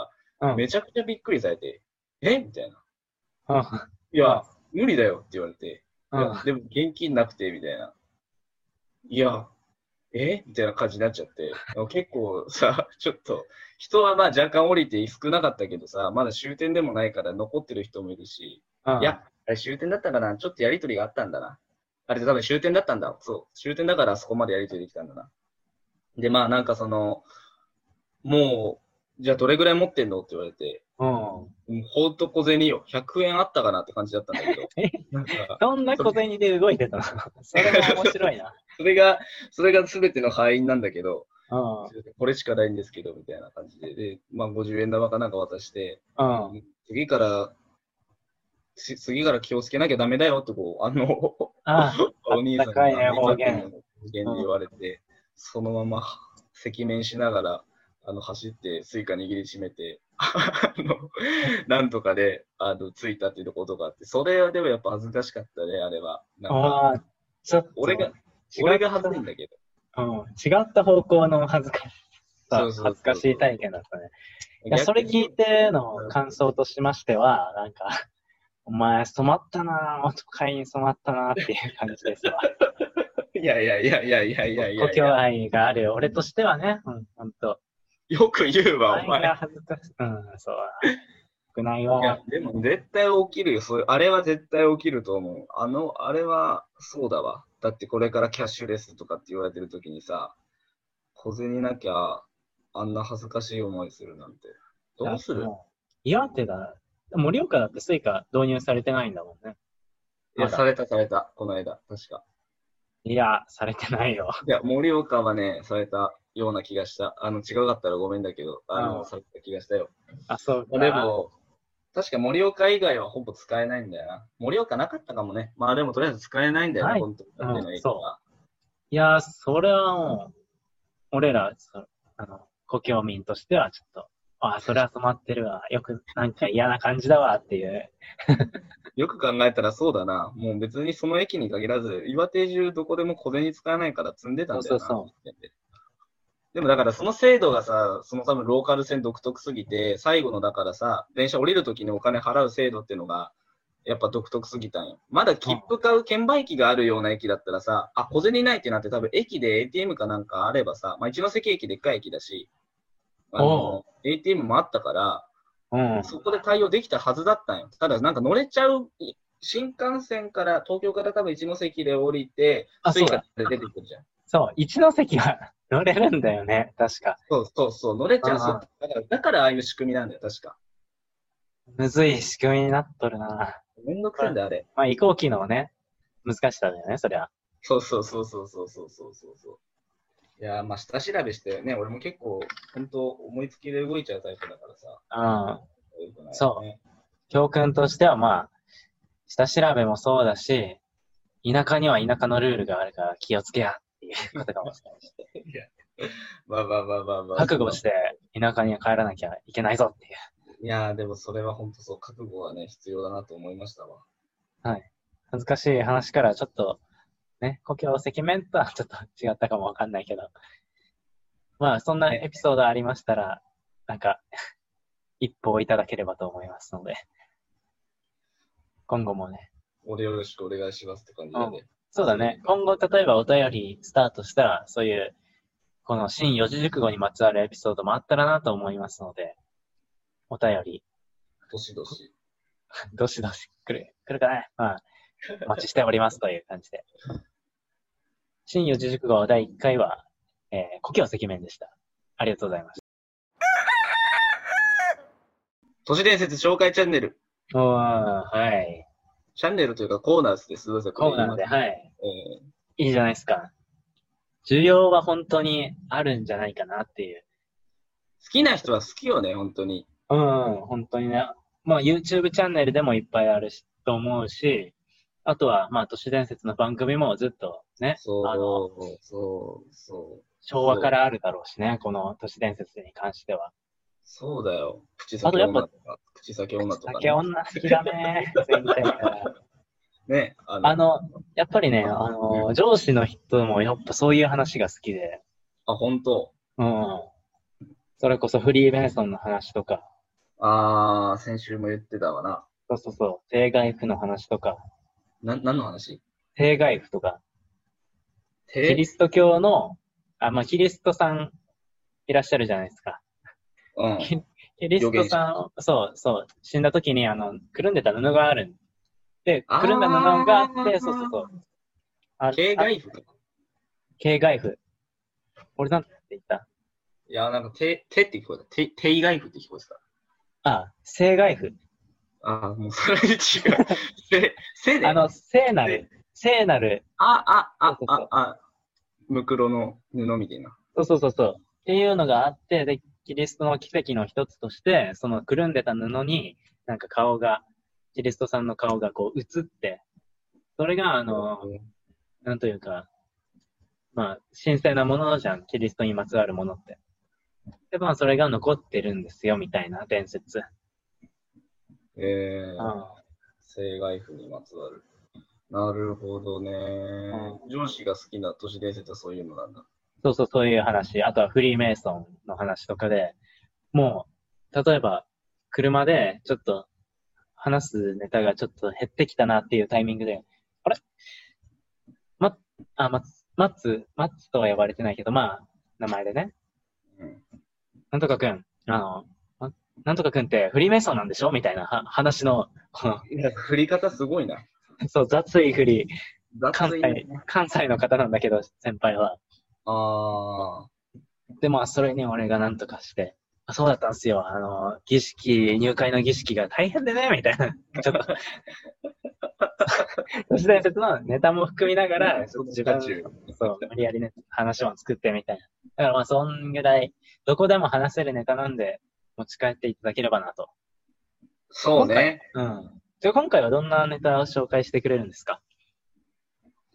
ら、うん。めちゃくちゃびっくりされて、え？みたいな。うん。いや、無理だよって言われて、いうんや、でも現金なくて、みたいな。いや、え？みたいな感じになっちゃって、結構さ、ちょっと、人はまあ若干降りて少なかったけどさ、まだ終点でもないから残ってる人もいるし、うんいや、あれ終点だったかな？ちょっとやりとりがあったんだな。あれ多分終点だったんだ。そう。終点だからそこまでやりとりできたんだな。で、まあなんかその、もう、じゃあどれぐらい持ってんのって言われて、うん。ほんと小銭よ。100円あったかなって感じだったんだけど。なんかそんな小銭で動いてたの？それも面白いな。それが、それが全ての敗因なんだけど、うん。これしかないんですけど、みたいな感じで。で、まあ50円玉かなんか渡して、うん。次から、し次から気をつけなきゃダメだよってこう、あの、あお兄さんがあったかいね方言で言われて、そのまま赤面しながら、あの、走って、 Suica握りしめて、あの、なんとかで、あの、着いたっていうことがあって、それはでもやっぱ恥ずかしかったね、あれは。ああ、ちょっと。俺が、俺が恥ずいんだけど。うん。違った方向の恥ずかしさ、恥ずかしい体験だったね。いや、それ聞いての感想としましては、なんか、お前染まったなぁ、男会に染まったなぁっていう感じですわ。いやいやいやいやいやいやいや故郷愛がある俺としてはね、うん、ほんと。よく言うわ、お前。恥ずかしい。うん、そう。少ないいやわ。、でも絶対起きるよ。そういう、あれは絶対起きると思う。あの、あれは、そうだわ。だってこれからキャッシュレスとかって言われてる時にさ、小銭なきゃ、あんな恥ずかしい思いするなんて。どうする？もう岩手だ。盛岡だって Suica導入されてないんだもんね。いや、されたされた。この間、確か。いや、されてないよ。いや、盛岡はね、されたような気がした。あの、違かったらごめんだけど、あうの、んされた気がしたよ。あ、そうか。でも、確か盛岡以外はほぼ使えないんだよな。盛岡なかったかもね。まあでもとりあえず使えないんだよな、はい本当に。だっての駅は。いや、それはもう、俺ら、そあの、故郷民としてはちょっと、あ、それは染まってるわ。よく、なんか嫌な感じだわっていう。よく考えたらそうだな。もう別にその駅に限らず、岩手中どこでも小銭使わないから積んでたんだよな。そうそうでもだからその制度がさ、その多分ローカル線独特すぎて、最後のだからさ、電車降りるときにお金払う制度っていうのが、やっぱ独特すぎたんよ。まだ切符買う券売機があるような駅だったらさ、あ、小銭ないってなって多分駅で ATM かなんかあればさ、まあ一ノ関駅でっかい駅だし、あの、ATM もあったから、うん。そこで対応できたはずだったんよ。ただなんか乗れちゃう新幹線から、東京から多分一ノ関で降りて、 Suicaで出てくるじゃん。そう、一ノ関は 乗れるんだよね、確か。そうそうそう、乗れちゃう。あそうだから、だからああいう仕組みなんだよ、確か。むずい仕組みになっとるな。めんどくさいんだよ、あれ。まあ、移行期のね、難しさだよね、そりゃ。そうそうそうそうそうそうそうそう。いやー、まあ、下調べしてね、俺も結構、本当思いつきで動いちゃうタイプだからさ。うん。そう教訓としては、まあ、下調べもそうだし、田舎には田舎のルールがあるから気をつけやっていうことかもしれないし。いやまあまあまあまあまあ。覚悟して田舎には帰らなきゃいけないぞっていう。いやー、でもそれは本当そう、覚悟はね、必要だなと思いましたわ。はい。恥ずかしい話からちょっと、ね、故郷赤面とはちょっと違ったかもわかんないけど。まあ、そんなエピソードありましたら、なんか、一報いただければと思いますので、今後もね、俺よろしくお願いしますって感じだね。そうだね。今後、例えばお便りスタートしたら、そういう、この新四字熟語にまつわるエピソードもあったらなと思いますので、お便り、どしどし。どしどし来る、来るかね。まあ、お待ちしておりますという感じで。新四字熟語第1回は、えー、故郷赤面でした。ありがとうございまし都市伝説紹介チャンネル。た。おー、はい。チャンネルというかコーナーです。すみません。コーナーで、い。はい。えいいじゃないですか。需要は本当にあるんじゃないかなっていう。ー好きな人は好きよね、本当に。うん、本当にね。まあ YouTube チャンネルでもいっぱいあるし、と思うし、あとは、まあ都市伝説の番組もずっとね、そうあの、、そう、そう。昭和からあるだろうしね、この都市伝説に関しては。そうだよ。口あとやっぱ先女とか、口先女とか、酒女好きだね、前回から。ね。あの、あの、やっぱりね、あの、上司の人もやっぱそういう話が好きで、あ、本当。うん。それこそフリーメイソンの話とか、あー、先週も言ってたわな。そうそうそう、定外符の話とか、な、何の話？定外符とか、キてリスト教の、あ、まあ、キリストさんいらっしゃるじゃないですか。うん。キキリストさん、そうそう、死んだ時に、あの、くるんでた布があるんで、くるんだ布があって、そうそうそう。あ形あ骸符とか。形骸符。俺なんて言った？いや、なんか、て、てって聞こえた。て、定骸符って聞こえてた。あ、聖骸符。あー、もうそれで違う。せ、せで。あの、聖なる、聖なる、あ、あ、あそう、そうそうあ、あ、ムクロの布みたいな。そうそうそうそう。っていうのがあって、で、キリストの奇跡の一つとして、そのくるんでた布に、なんか顔が、キリストさんの顔がこう映って、それが、あの、なんというか、まあ、神聖なものじゃん、キリストにまつわるものって。で、まあ、それが残ってるんですよ、みたいな伝説。えー、うん正外符にまつわる。なるほどね、上司が好きな都市伝説はそういうのなんだ。そうそう、そういう話。あとはフリーメイソンの話とかで、もう、例えば、車でちょっと話すネタがちょっと減ってきたなっていうタイミングで、あれ？ま、あ、まつ、マッツ、マッツとは呼ばれてないけど、まあ、名前でね。うん。なんとかくん、あの、まなんとかくんってフリーメイソンなんでしょ？みたいなは話の、この、いや、振り方すごいな。そう、雑い振り、関雑い西、関西の方なんだけど、先輩は。あで、まあ、それに俺がなんとかして、あそうだったんですよ。あの、儀式、入会の儀式が大変でね、みたいな。ちょっと、都市伝説のネタも含みながら、ちょっと自分、そう、無理やりね、話も作ってみたいな。だからまあ、そんぐらい、どこでも話せるネタなんで、持ち帰っていただければなと。そうね。うん。じゃあ今回はどんなネタを紹介してくれるんですか？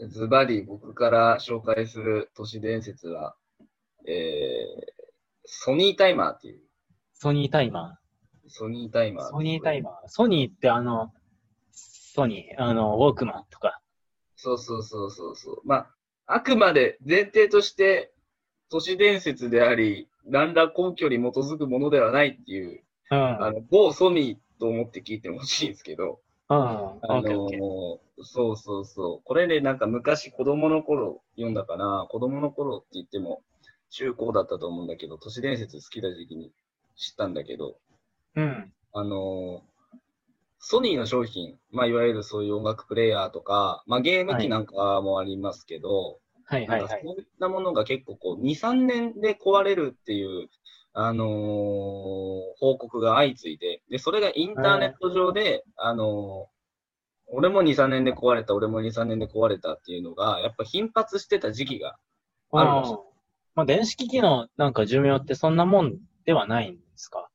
ズバリ僕から紹介する都市伝説は、えー、ソニータイマーっていう。ソニータイマソニータイマー。ー。ソニータイマー。ソニーってあの、ソニー、あの、ウォークマンとか。そうそうそうそうそう。まあ、あくまで前提として都市伝説であり、何ら根拠に基づくものではないっていう、うん。あの、某ソニーと思って聞いてほしいんですけど、うん。あオッケーそうそうそう。これね、なんか昔子供の頃読んだかな。子供の頃って言っても中高だったと思うんだけど、都市伝説好きな時期に知ったんだけど、うん。あのーソニーの商品、まあ、いわゆるそういう音楽プレイヤーとか、まあ、ゲーム機なんかもありますけど、はいはいはい。なんかそういったものが結構こう、2、3年で壊れるっていう、あのー報告が相次いで、で、それがインターネット上で、あのー俺も2、3年で壊れた、俺も2、3年で壊れたっていうのが、やっぱ頻発してた時期があるらしい。うんまあ、電子機器のなんか寿命ってそんなもんではないんですか？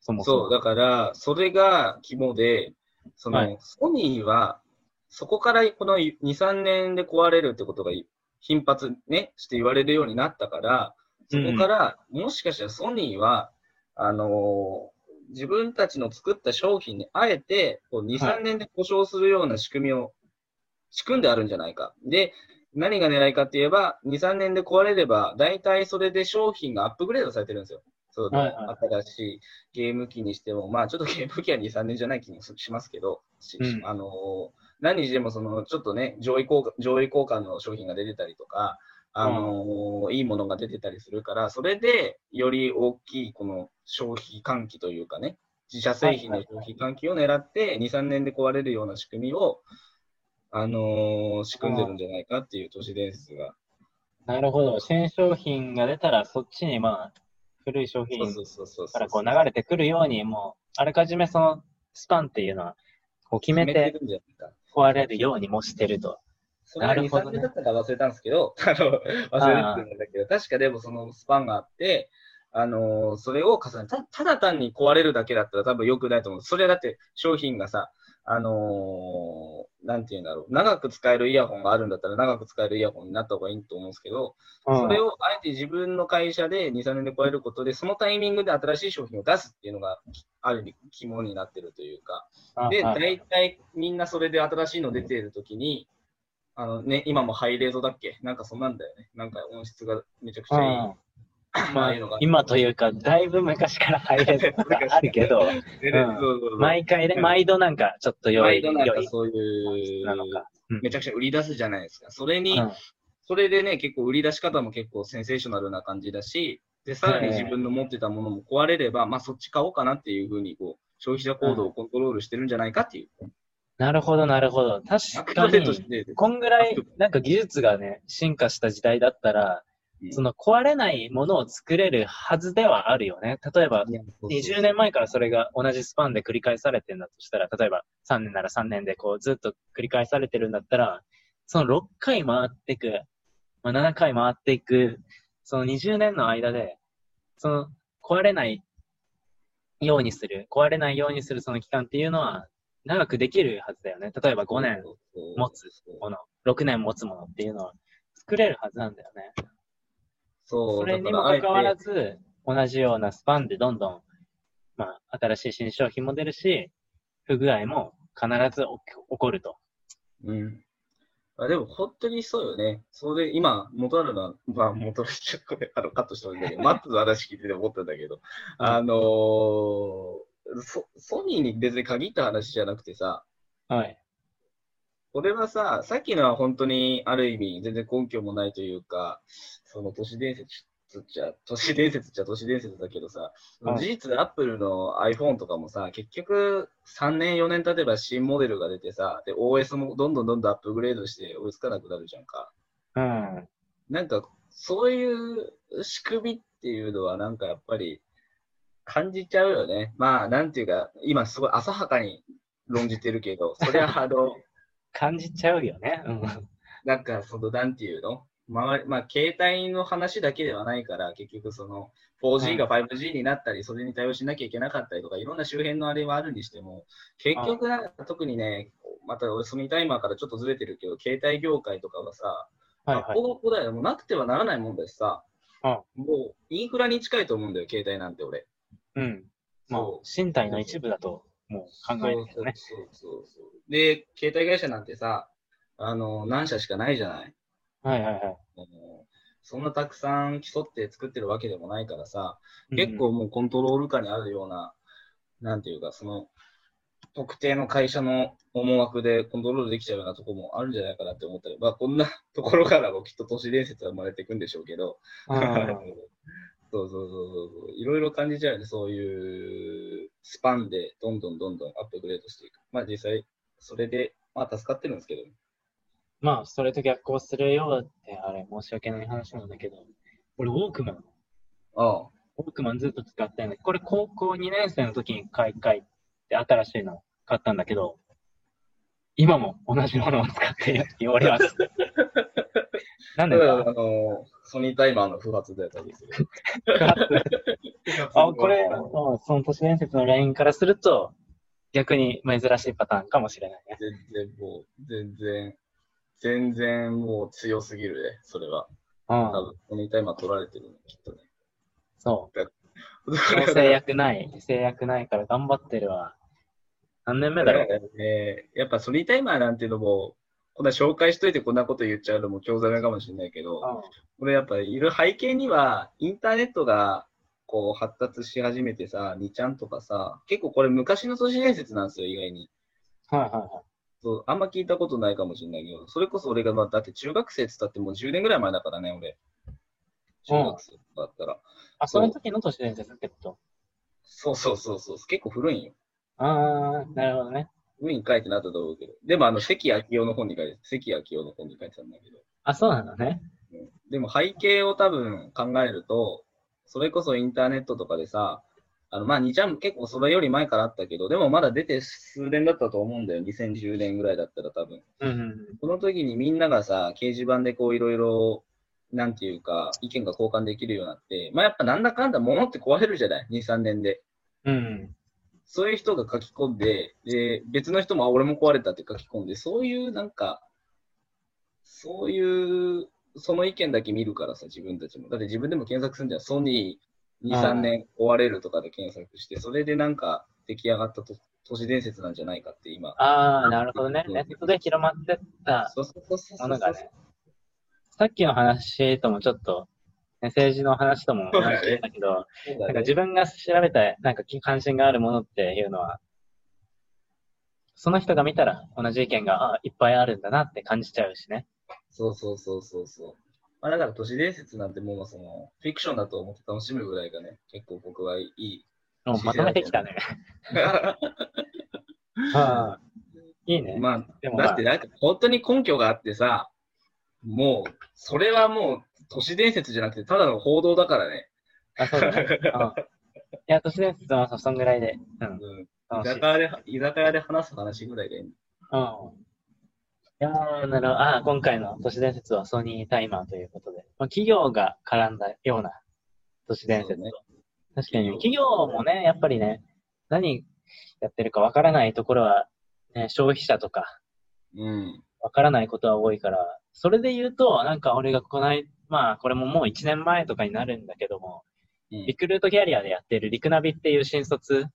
そもそも。そう、だから、それが肝で、その、はい。ソニーは、そこからこの2、3年で壊れるってことが頻発ね、して言われるようになったから、そこから、もしかしたらソニーは、あのー自分たちの作った商品にあえて、こう2、はい3年で故障するような仕組みを仕組んであるんじゃないか。で、何が狙いかって言えば、2、3年で壊れれば、大体それで商品がアップグレードされてるんですよ。そうはいは新しいゲーム機にしても、まあちょっとゲーム機は2、3年じゃない気もしますけど、しうんあのー何にしてもその、ちょっとね、上位交換、上位交換の商品が出てたりとか、あのーいいものが出てたりするから、それでより大きいこの消費喚起というかね、自社製品の消費喚起を狙って、2、3年で壊れるような仕組みを、あのー仕組んでるんじゃないかっていう都市伝説が。なるほど。新商品が出たら、そっちにまあ、古い商品からこう流れてくるように、もう、あらかじめそのスパンっていうのは、こう決めて。壊れるようにもしてると。それが2、3なるほどね。年だったか忘れたんですけど、あの、忘れてるんだけど、確かでもそのスパンがあって、あのーそれを重ねた、ただ単に壊れるだけだったら多分良くないと思う。それはだって商品がさ、あのーなんて言うんだろう。長く使えるイヤホンがあるんだったら長く使えるイヤホンになった方がいいと思うんですけど、それをあえて自分の会社で2、3年で超えることで、そのタイミングで新しい商品を出すっていうのが、ある意味肝になってるというか、で、はい。大体みんなそれで新しいの出てるときに、あのね、今もハイレゾだっけ？なんかそんなんだよね。なんか音質がめちゃくちゃいい。まあ今というか、だいぶ昔から入れるのがあるけど、毎回ね、うん毎度なんかちょっと良い、毎度なんかそういう、なのか。うんめちゃくちゃ売り出すじゃないですか。それに、うんそれでね、結構売り出し方も結構センセーショナルな感じだし、で、さらに自分の持ってたものも壊れれば、まあそっち買おうかなっていうふうに、こう、消費者行動をコントロールしてるんじゃないかっていう。なるほど、なるほど。確かに、て、こんぐらい、なんか技術がね、進化した時代だったら、うん。その壊れないものを作れるはずではあるよね。例えば、いやそうそう。20年前からそれが同じスパンで繰り返されてるんだとしたら、例えば3年なら3年でこうずっと繰り返されてるんだったら、その6回回っていく、まあ、7回回っていく、その20年の間で、その壊れないようにする、壊れないようにするその期間っていうのは長くできるはずだよね。例えば5年持つもの、6年持つものっていうのは作れるはずなんだよね。そう。それにもかかわらず、同じようなスパンでどんどん、まあ、新しい新商品も出るし、不具合も必ず起こると。うん。あでも本当にそうよね。それで今、元あるのは、まあ元のちょっとあのカットしてもいいんだけど、マットの話聞いてて思ったんだけど、あのーソ、ソニーに別に限った話じゃなくてさ、はい。これはさ、さっきのは本当にある意味全然根拠もないというか、その都市伝説っちゃ、都市伝説っちゃ都市伝説だけどさ、はい事実アップルの iPhone とかもさ、結局3年4年経てば新モデルが出てさ、で、OS もどんどんどんどんアップグレードして追いつかなくなるじゃんか。うん。なんか、そういう仕組みっていうのはなんかやっぱり感じちゃうよね。まあ、なんていうか、今すごい浅はかに論じてるけど、それはあの、感じちゃうよね。うん。なんか、その、なんていうの？周り、まあ、携帯の話だけではないから、結局その、4G が 5G になったり、それに対応しなきゃいけなかったりとか、いろんな周辺のあれはあるにしても、結局なんか特にね、また俺、ソニータイマーからちょっとずれてるけど、携帯業界とかはさ、はいはい。ここだよ。もうなくてはならないもんだしさ、もうインフラに近いと思うんだよ、携帯なんて俺。うん。まあ身体の一部だと、もう考えね。そうそうそう。で、携帯会社なんてさ、あの、何社しかないじゃない？はいはいはい。そんなたくさん競って作ってるわけでもないからさ、うん結構もうコントロール下にあるような、なんていうか、その、特定の会社の思惑でコントロールできちゃうようなところもあるんじゃないかなって思ったり、まあこんなところからもきっと都市伝説は生まれていくんでしょうけど、うん そうそうそうそう、いろいろ感じちゃうよね、そういうスパンでどんどんどんどんアップグレードしていく。まあ実際、それで、まあ助かってるんですけど。まあ、それと逆行するようって、あれ、申し訳ない話なんだけど、俺、ウォークマン、ああ。ウォークマンずっと使ってんだこれ高校2年生の時に買い替えて新しいの買ったんだけど、今も同じものを使っているって言われます。なんでただ、あかの、ソニータイマーの不発だったりする。あ、これ、うんその都市伝説の LINE からすると、逆に珍しいパターンかもしれないね。全然もう、全然、全然もう強すぎるね、それは。うん。多分、ソニータイマー取られてるの、きっとね。そう。制約ない。制約ないから頑張ってるわ。何年目だろう？ね、やっぱソニータイマーなんていうのも、こんな紹介しといてこんなこと言っちゃうのも興ざめかもしれないけど、これやっぱいる背景には、インターネットがこう発達し始めてさ、2ちゃんとかさ、結構これ昔の都市伝説なんですよ、意外に。はいはいはい。そう、あんま聞いたことないかもしれないけど、それこそ俺が、まあ、だって中学生って言ったってもう10年ぐらい前だからね、俺。中学生だったら。あ、その時の都市伝説ってことそうそうそうそう、結構古いんよ。ああ、なるほどね。に書いてなったと思うけど。でもあの、関明夫の本に書いて、関明夫の本に書いてたんだけど。あ、そうなのね。うんでも背景を多分考えると、それこそインターネットとかでさ、あの、まあ、2ちゃんも結構それより前からあったけど、でもまだ出て数年だったと思うんだよ。2010年ぐらいだったら多分。うんうんその時にみんながさ、掲示板でこういろいろ、なんていうか、意見が交換できるようになって、まあやっぱなんだかんだ物って壊れるじゃない ?2、3年で。うん。うん。そういう人が書き込んで、で、別の人も、あ、俺も壊れたって書き込んで、そういうなんか、そういう、その意見だけ見るからさ、自分たちも。だって自分でも検索するんじゃん。ソニー2、ああ3年壊れるとかで検索して、それでなんか出来上がったと都市伝説なんじゃないかって今。ああ、なるほどね。ネットで広まってった。ものがね。さっきの話ともちょっと、ね、政治の話とも同じだけど、ねなんか自分が調べた、なんか関心があるものっていうのは、その人が見たら同じ意見が、あいっぱいあるんだなって感じちゃうしね。そうそうそうそうそう。まあだから都市伝説なんてもうその、フィクションだと思って楽しむぐらいがね、結構僕はいい。もうまとめてきたね。ああいいね。まあ、でも、まあだって、なんか本当に根拠があってさ、もう、それはもう都市伝説じゃなくて、ただの報道だからね。あ、そうだね。うんいや、都市伝説はそんぐらいで。うん。うん、居酒。屋で、居酒屋で話す話ぐらいでいい。うん。いやー、なるほど。あー今回の都市伝説はソニータイマーということで。まあ、企業が絡んだような都市伝説ね確かに、企業もね、やっぱりね、何やってるかわからないところは、ね、消費者とか、うん。わからないことは多いから、それで言うと、なんか俺がこない、まあ、これももう1年前とかになるんだけども、うん。リクルートキャリアでやってるリクナビっていう新卒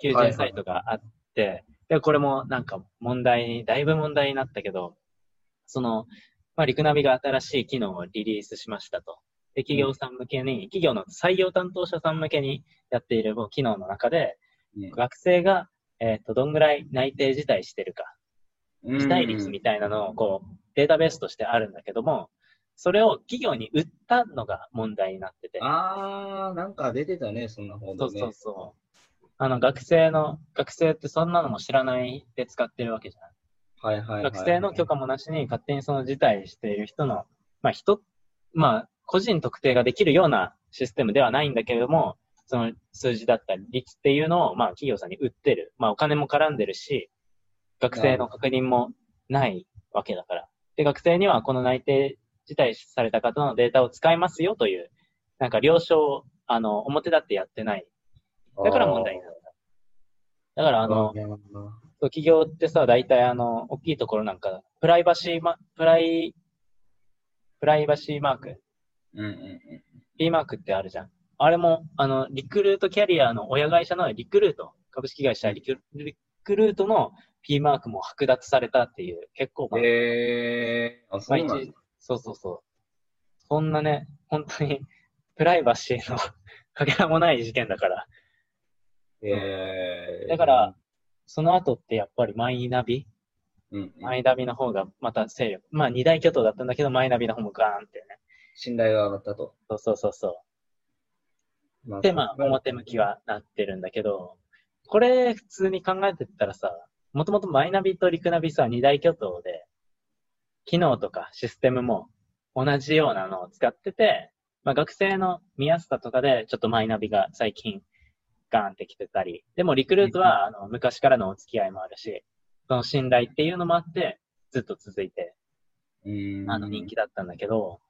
求人サイトがあって、で、これもなんか問題に、だいぶ問題になったけど、その、まあ、リクナビが新しい機能をリリースしましたと。で、企業さん向けに、企業の採用担当者さん向けにやっている機能の中で、うん。学生が、えっ、と、どんぐらい内定辞退してるか、辞退率みたいなのをこう、データベースとしてあるんだけども、それを企業に売ったのが問題になってて。あー、なんか出てたね、そんな報道ね。そうそうそう。あの、学生の、学生ってそんなのも知らないで使ってるわけじゃない。はいはいはい。学生の許可もなしに勝手にその辞退している人の、まあ人、まあ個人特定ができるようなシステムではないんだけれども、その数字だったり率っていうのを、まあ企業さんに売ってる。まあお金も絡んでるし、学生の確認もないわけだから。で、学生にはこの内定辞退された方のデータを使いますよという、なんか了承を、あの、表立ってやってない。だから問題になった。だからあの、企業ってさ、大体あの、大きいところなんか、プライバシーマ、プライ、プライバシーマーク、うんうんうん。P マークってあるじゃん。あれも、あの、リクルートキャリアの親会社のリクルート、株式会社リクリクルートの P マークも剥奪されたっていう、結構、まあ、えー、あ、そうなんだそうそうそう。そんなね、本当に、プライバシーのかけらもない事件だから。えー、だから、その後ってやっぱりマイナビ？うんうん、マイナビの方がまた勢力。まあ二大巨頭だったんだけど、マイナビの方もガーンってね。信頼が上がったと。そうそうそうそう。まで、まあ表向きはなってるんだけど、これ普通に考えてったらさ、もともとマイナビとリクナビさ、二大巨頭で、機能とかシステムも同じようなのを使ってて、まあ学生の見やすさとかでちょっとマイナビが最近ガーンってきてたり、でもリクルートはあの昔からのお付き合いもあるし、その信頼っていうのもあって、ずっと続いて、うん。あの人気だったんだけど、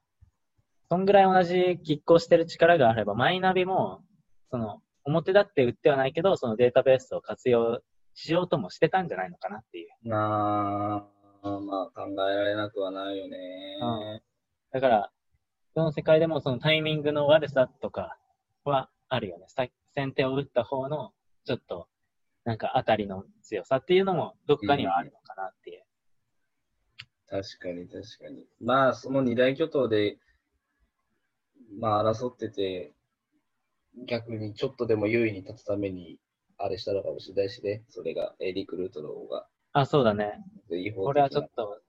そんぐらい同じ拮抗してる力があれば、マイナビも、その、表立って売ってはないけど、そのデータベースを活用しようともしてたんじゃないのかなっていう。なあ、まあ考えられなくはないよね。だから、その世界でもそのタイミングの悪さとかはあるよね。さ先手を打った方の、ちょっと、なんか当たりの強さっていうのも、どっかにはあるのかなっていう。確かに確かに。まあその二大巨頭で、まあ争ってて、逆にちょっとでも優位に立つために、あれしたのかもしれないしね。それが、えリクルートの方が。あ、そうだね。これはちょっと、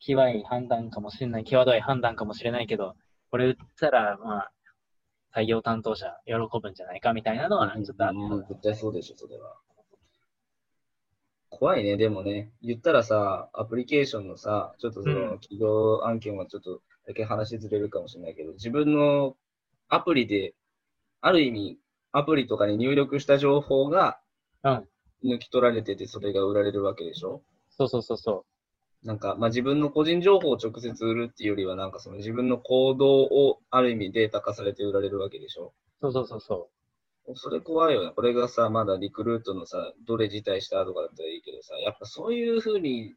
際い判断かもしれない、際どい判断かもしれないけど、これ売ったら、まあ、採用担当者喜ぶんじゃないかみたいなのは、ちょっとある。うん絶対そうでしょ、それは。怖いね、でもね。言ったらさ、アプリケーションのさ、ちょっとそのうん企業案件はちょっとだけ話ずれるかもしれないけど、自分のアプリで、ある意味、アプリとかに入力した情報がうん。抜き取られてて、それが売られるわけでしょ？そうそうそうそなんか、まあ、自分の個人情報を直接売るっていうよりは、なんかその自分の行動をある意味データ化されて売られるわけでしょ？う。そうそうそうそそれ怖いよね。これがさ、まだリクルートのさ、どれ辞退したとかだったらいいけどさ、やっぱそういうふうに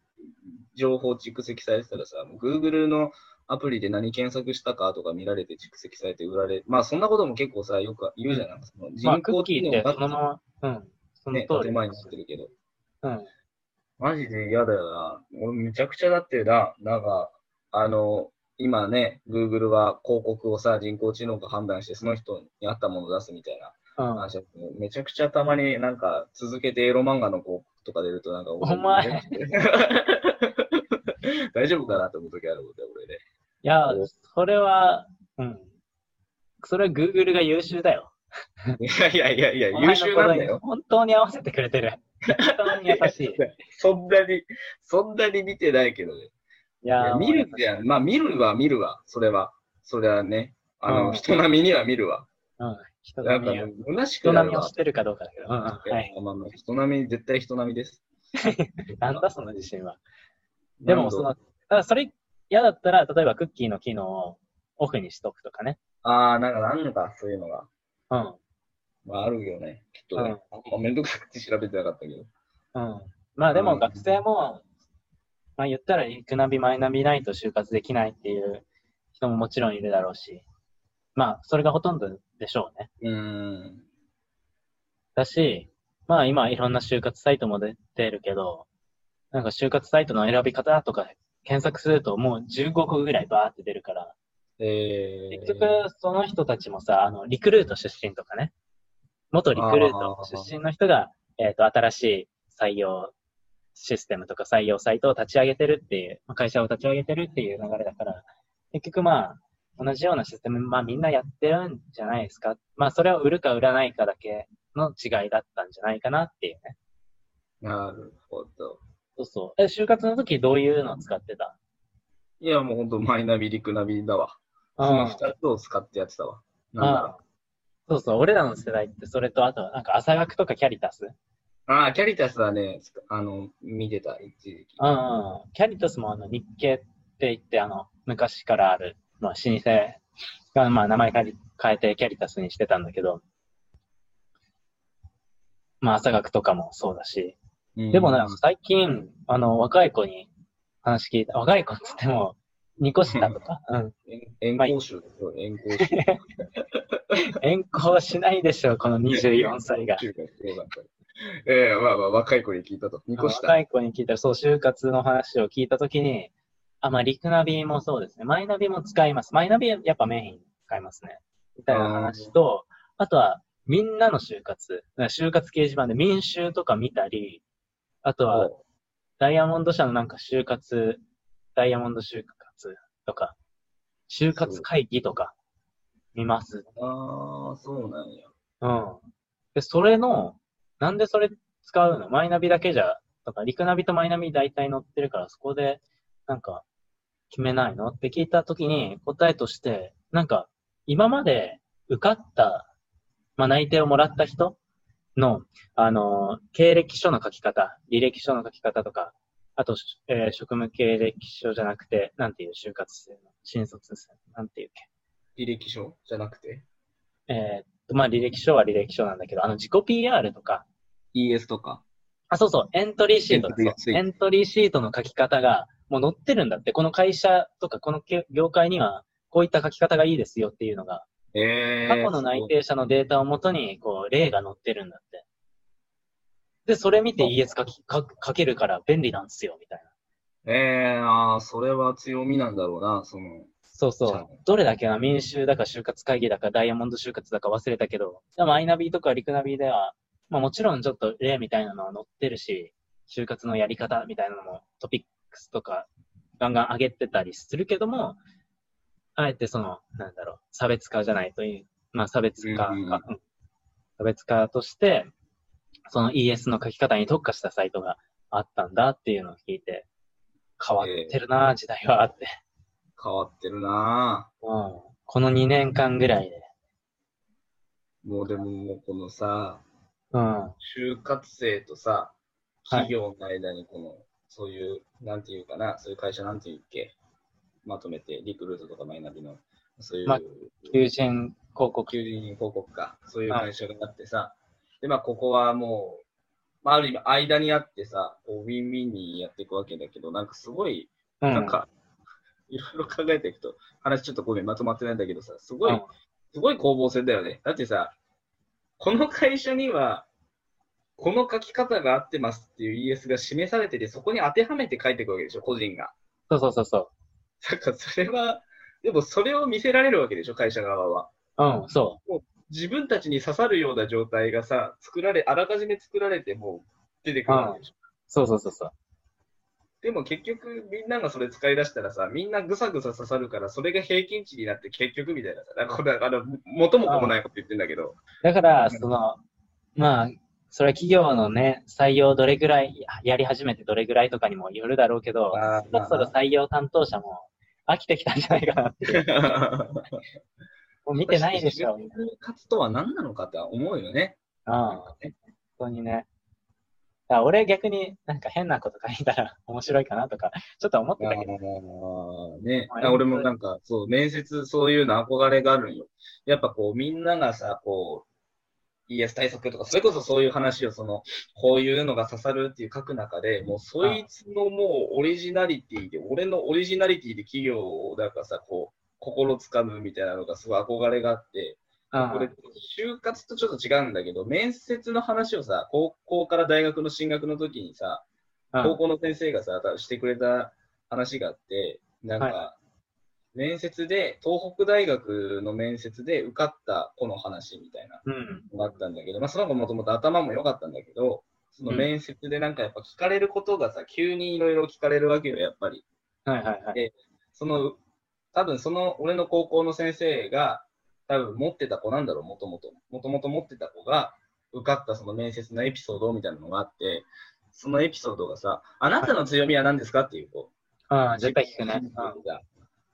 情報蓄積されてたらさ、Google のアプリで何検索したかとか見られて蓄積されて売られ、まあそんなことも結構さ、よく言うじゃない？ですか。人工知キーって能がそのまま、うん。そのね、前になってるけど。うん。マジで嫌だよな。俺めちゃくちゃだってな、なんか、あの、今ね、Google は広告をさ、人工知能が判断して、その人に合ったものを出すみたいなうん。話だけどめちゃくちゃたまになんか続けてエロ漫画の広告とか出るとなんか、お前 大丈夫かなと思う時あるもんね、俺ね。いや、それは、うん。それは Google が優秀だよ。いやいやいやいや、優秀なんだよ。本当に合わせてくれてる。本当に優しい。い そんなに、そんなに見てないけどね。いやや見るじゃん。まあ見るは見るわ、それは。それはね。あの、うん人並みには見るわ。うん。人並みを、もう、虚しく人なるわ。並みをしてるかどうかだけど。うんうん。はい。まあまあ人並み、絶対人並みです。なんだその自信は。でも、その、ただそれ嫌だったら、例えばクッキーの機能をオフにしとくとかね。ああ、なんかなんのか、そういうのが。うん。まああるよね。きっとね。あんまめんどくさくて調べてなかったけど。うん。まあでうんも学生も、まあ言ったら、リクナビ、マイナビないと就活できないっていう人ももちろんいるだろうし。まあ、それがほとんどでしょうね。うーん。だし、まあ今いろんな就活サイトも出てるけど、なんか就活サイトの選び方とか検索するともう15個ぐらいバーって出るから、えー、結局その人たちもさ、あの、リクルート出身とかね、元リクルート出身の人が、えっ、と、新しい採用システムとか採用サイトを立ち上げてるっていう、まあ会社を立ち上げてるっていう流れだから、結局まあ、同じようなシステム、まあみんなやってるんじゃないですか。まあそれを売るか売らないかだけの違いだったんじゃないかなっていうね。なるほど。そうそう。え、就活の時どういうのを使ってた？いや、もうほんとマイナビ、リクナビだわ。その二つを使ってやってたわ。なんだろあそうそう。俺らの世代ってそれと、あと、なんか朝学とかキャリタス？う。ああ、キャリタスはね、つかあの、見てた、一時期。うん。キャリタスもあの日系って言って、あの、昔からある、まあ、老舗が、まあ、名前変え変えてキャリタスにしてたんだけど、まあ、朝学とかもそうだし、うんでもね、最近、あの、若い子に話聞いた、若い子って言っても、2個下とか、うん。遠遠行集ですよ、遠行集。遠行しないでしょ、この24歳が。ええまあまあ、若い子に聞いたと。2個下。若い子に聞いたら、そう、就活の話を聞いたときに、あ、まあ、リクナビもそうですね。マイナビも使います。マイナビやっぱメイン使いますね。みたいな話と、あとは、みんなの就活。就活掲示板で民衆とか見たり、あとは、ダイヤモンド社のなんか就活、ダイヤモンド就活とか、就活会議とか見ます。ああ、そうなんや。うん。で、それの、なんでそれ使うの？マイナビだけじゃだから、リクナビとマイナビ大体載ってるから、そこで、なんか、決めないの？って聞いたときに、答えとして、なんか、今まで受かった、まあ、内定をもらった人の、あの、経歴書の書き方、履歴書の書き方とか、あと、えー職務経歴書じゃなくて、なんていう就活生の、新卒生、なんていうっけ。履歴書じゃなくて？えーっと、まあ、履歴書は履歴書なんだけど、あの、自己 PR とか、?ES とか？あ、そうそう、エントリーシートだエントリーシートの書き方が、もう載ってるんだって。この会社とか、このけ業界には、こういった書き方がいいですよっていうのが、えー、過去の内定者のデータをもとに、こう、例が載ってるんだって。で、それ見て ES 書き、書書けるから便利なんですよ、みたいな。えー、あーそれは強みなんだろうな、その。そうそう。どれだけな、民衆だか就活会議だかダイヤモンド就活だか忘れたけど、でもアイナビとかリクナビでは、まあもちろんちょっと例みたいなのは載ってるし、就活のやり方みたいなのもトピックスとかガンガン上げてたりするけども、あえてその、なんだろう、差別化じゃないという、まあ差別化うんうん差別化として、その ES の書き方に特化したサイトがあったんだっていうのを聞いて、変わってるな、時代はあって。変わってるなうんこの2年間ぐらいで。もうでももうこのさ、うん。就活生とさ、はい企業の間にこの、そういう、なんていうかな、そういう会社なんていうっけ、まとめて、リクルートとかマイナビの、そういう、ま求人広告。求人広告か、そういう会社があってさ、で、まあ、ここはもう、まあ、ある意味、間にあってさ、こうウィンウィンにやっていくわけだけど、なんかすごい、うん。なんか、いろいろ考えていくと、話ちょっとごめん、まとまってないんだけどさ、すごい、うんすごい攻防戦だよね。だってさ、この会社には、この書き方が合ってますっていう ES が示されてて、そこに当てはめて書いていくわけでしょ、個人が。そうそうそうそだからそれは、でもそれを見せられるわけでしょ、会社側は。う。うん、そ自分たちに刺さるような状態がさ、作られ、あらかじめ作られてもう出てくるわけでしょ。う。そうそうそうそう。でも結局みんながそれ使い出したらさ、みんなぐさぐさ刺さるから、それが平均値になって結局みたいなさ、なんかこれあの、元も子もないこと言ってんだけど、だから、その、まあ、それは企業のね、採用どれぐらい、やり始めてどれぐらいとかにもよるだろうけど、そろそろ採用担当者も飽きてきたんじゃないかなっていう。もう見てないでしょ。就活とは何なのかって思うよね。うん。本当にね。俺逆になんか変なこと書いたら 面白いかなとか、ちょっと思ってたけど。ね、まあ俺もなんか、そう、面接、そういうの憧れがあるんよ。やっぱこう、みんながさ、こう、ES 対策とか、それこそそういう話を、その、こういうのが刺さるっていう書く中で、もうそいつのもうオリジナリティで、俺のオリジナリティで企業を、なんかさ、こう、心つかむみたいなのがすごい憧れがあって、うんこれ、就活とちょっと違うんだけど、面接の話をさ、高校から大学の進学の時にさ、うん高校の先生がさ、してくれた話があって、なんか、は面接で、東北大学の面接で受かった子の話みたいなうん。のがあったんだけど、まあその子もともと頭も良かったんだけど、その面接でなんかやっぱ聞かれることがさ、急にいろいろ聞かれるわけよ、やっぱり。はいはいはい。でその、多分その、俺の高校の先生が、多分持ってた子なんだろう、もともと。もともと持ってた子が、受かったその面接のエピソードみたいなのがあって、そのエピソードがさ、あなたの強みは何ですかっていう子。うん、絶対聞くね。うん。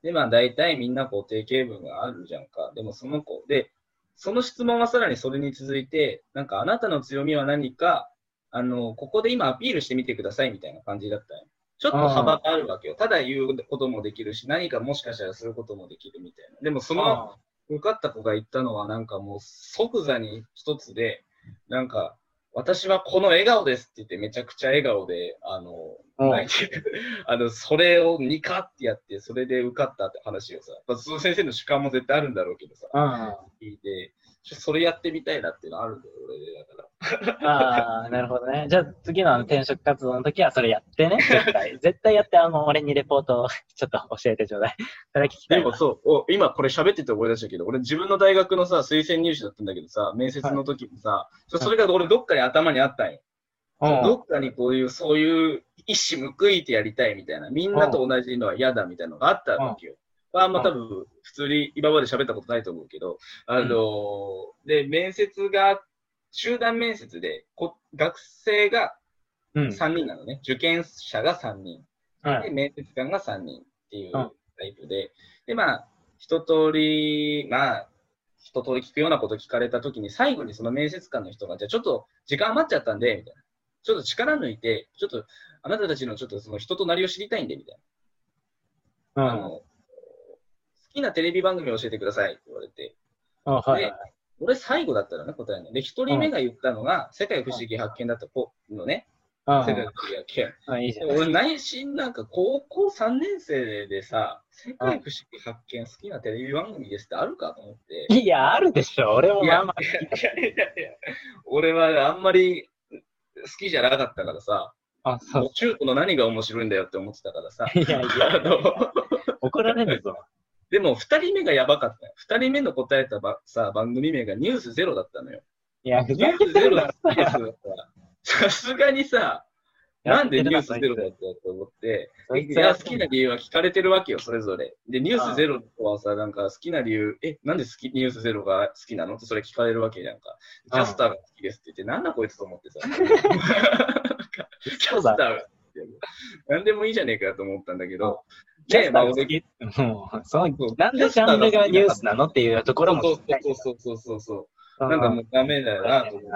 で、まあ大体みんなこう定型文があるじゃんか。でもその子で、その質問はさらにそれに続いて、なんかあなたの強みは何か、あの、ここで今アピールしてみてくださいみたいな感じだったよ。ちょっと幅があるわけよ。ただ言うこともできるし、何かもしかしたらすることもできるみたいな。でもその受かった子が言ったのはなんかもう即座に一つで、なんか、私はこの笑顔ですって言ってめちゃくちゃ笑顔で、あの、うん泣いてる。あの、それをニカってやって、それで受かったって話をさ、まあ、その先生の主観も絶対あるんだろうけどさ、うん。聞いて、それやってみたいなっていうのあるんだよ、俺で、だから。ああ、なるほどね。じゃあ次のあの転職活動の時はそれやってね。絶対。絶対やって、あの、俺にレポートをちょっと教えてちょうだい。それ聞きたいわ。でもそう、お今これ喋ってて思い出したけど、俺自分の大学のさ、推薦入試だったんだけどさ、面接の時にさ、ちょそれが俺どっかに頭にあったんよ。うんどっかにこういう、そういう一矢報いてやりたいみたいな、みんなと同じのは嫌だみたいなのがあったわけよ。まあ、あんま多分、普通に今まで喋ったことないと思うけど、あのーで、面接が、集団面接でこ、学生がうん。3人なのね。受験者が3人。で、はい。面接官が3人っていううんタイプで、で、まあ、一通り、まあ、一通り聞くようなこと聞かれたときに、最後にその面接官の人が、じゃあちょっと時間余っちゃったんで、みたいな。ちょっと力抜いて、ちょっと、あなたたちのちょっとその人となりを知りたいんで、みたいな。あうん。の、好きなテレビ番組を教えてくださいって言われて、あはいはい。俺最後だったらね、答えの。で、一人目が言ったのが、世界不思議発見だった子のね、あ世界不思議発見。あ、いいじでゃん。俺内心なんか高校3年生でさ、世界不思議発見好きなテレビ番組ですってあるかと思って。いや、あるでしょ。俺もいやまあまあ。いやいやいや俺はあんまり好きじゃなかったからさ、あ、そう。中古の何が面白いんだよって思ってたからさ。いやいや、あの怒られるぞ。でも2人目がやばかったよ。2人目の答えたばさ番組名がニュースゼロだったのよ。いや、ふニュースゼロだ。ったら、さすがにさ、なんでニュースゼロだったと思って、いや、好きな理由は聞かれてるわけよ、それぞれ。で、ニュースゼロはさ、なんか好きな理由、え、なんで好き、ニュースゼロが好きなの？ってそれ聞かれるわけじゃんか。キャスターが好きですって言って、なんだこいつと思ってさ。キャ。スターがんでもいいじゃねえかと思ったんだけど、で、まあ。もう、そう、なんでジャンルがニュースなのっていうところもそうそうそうそうそうなんかもうダメだよなと思って。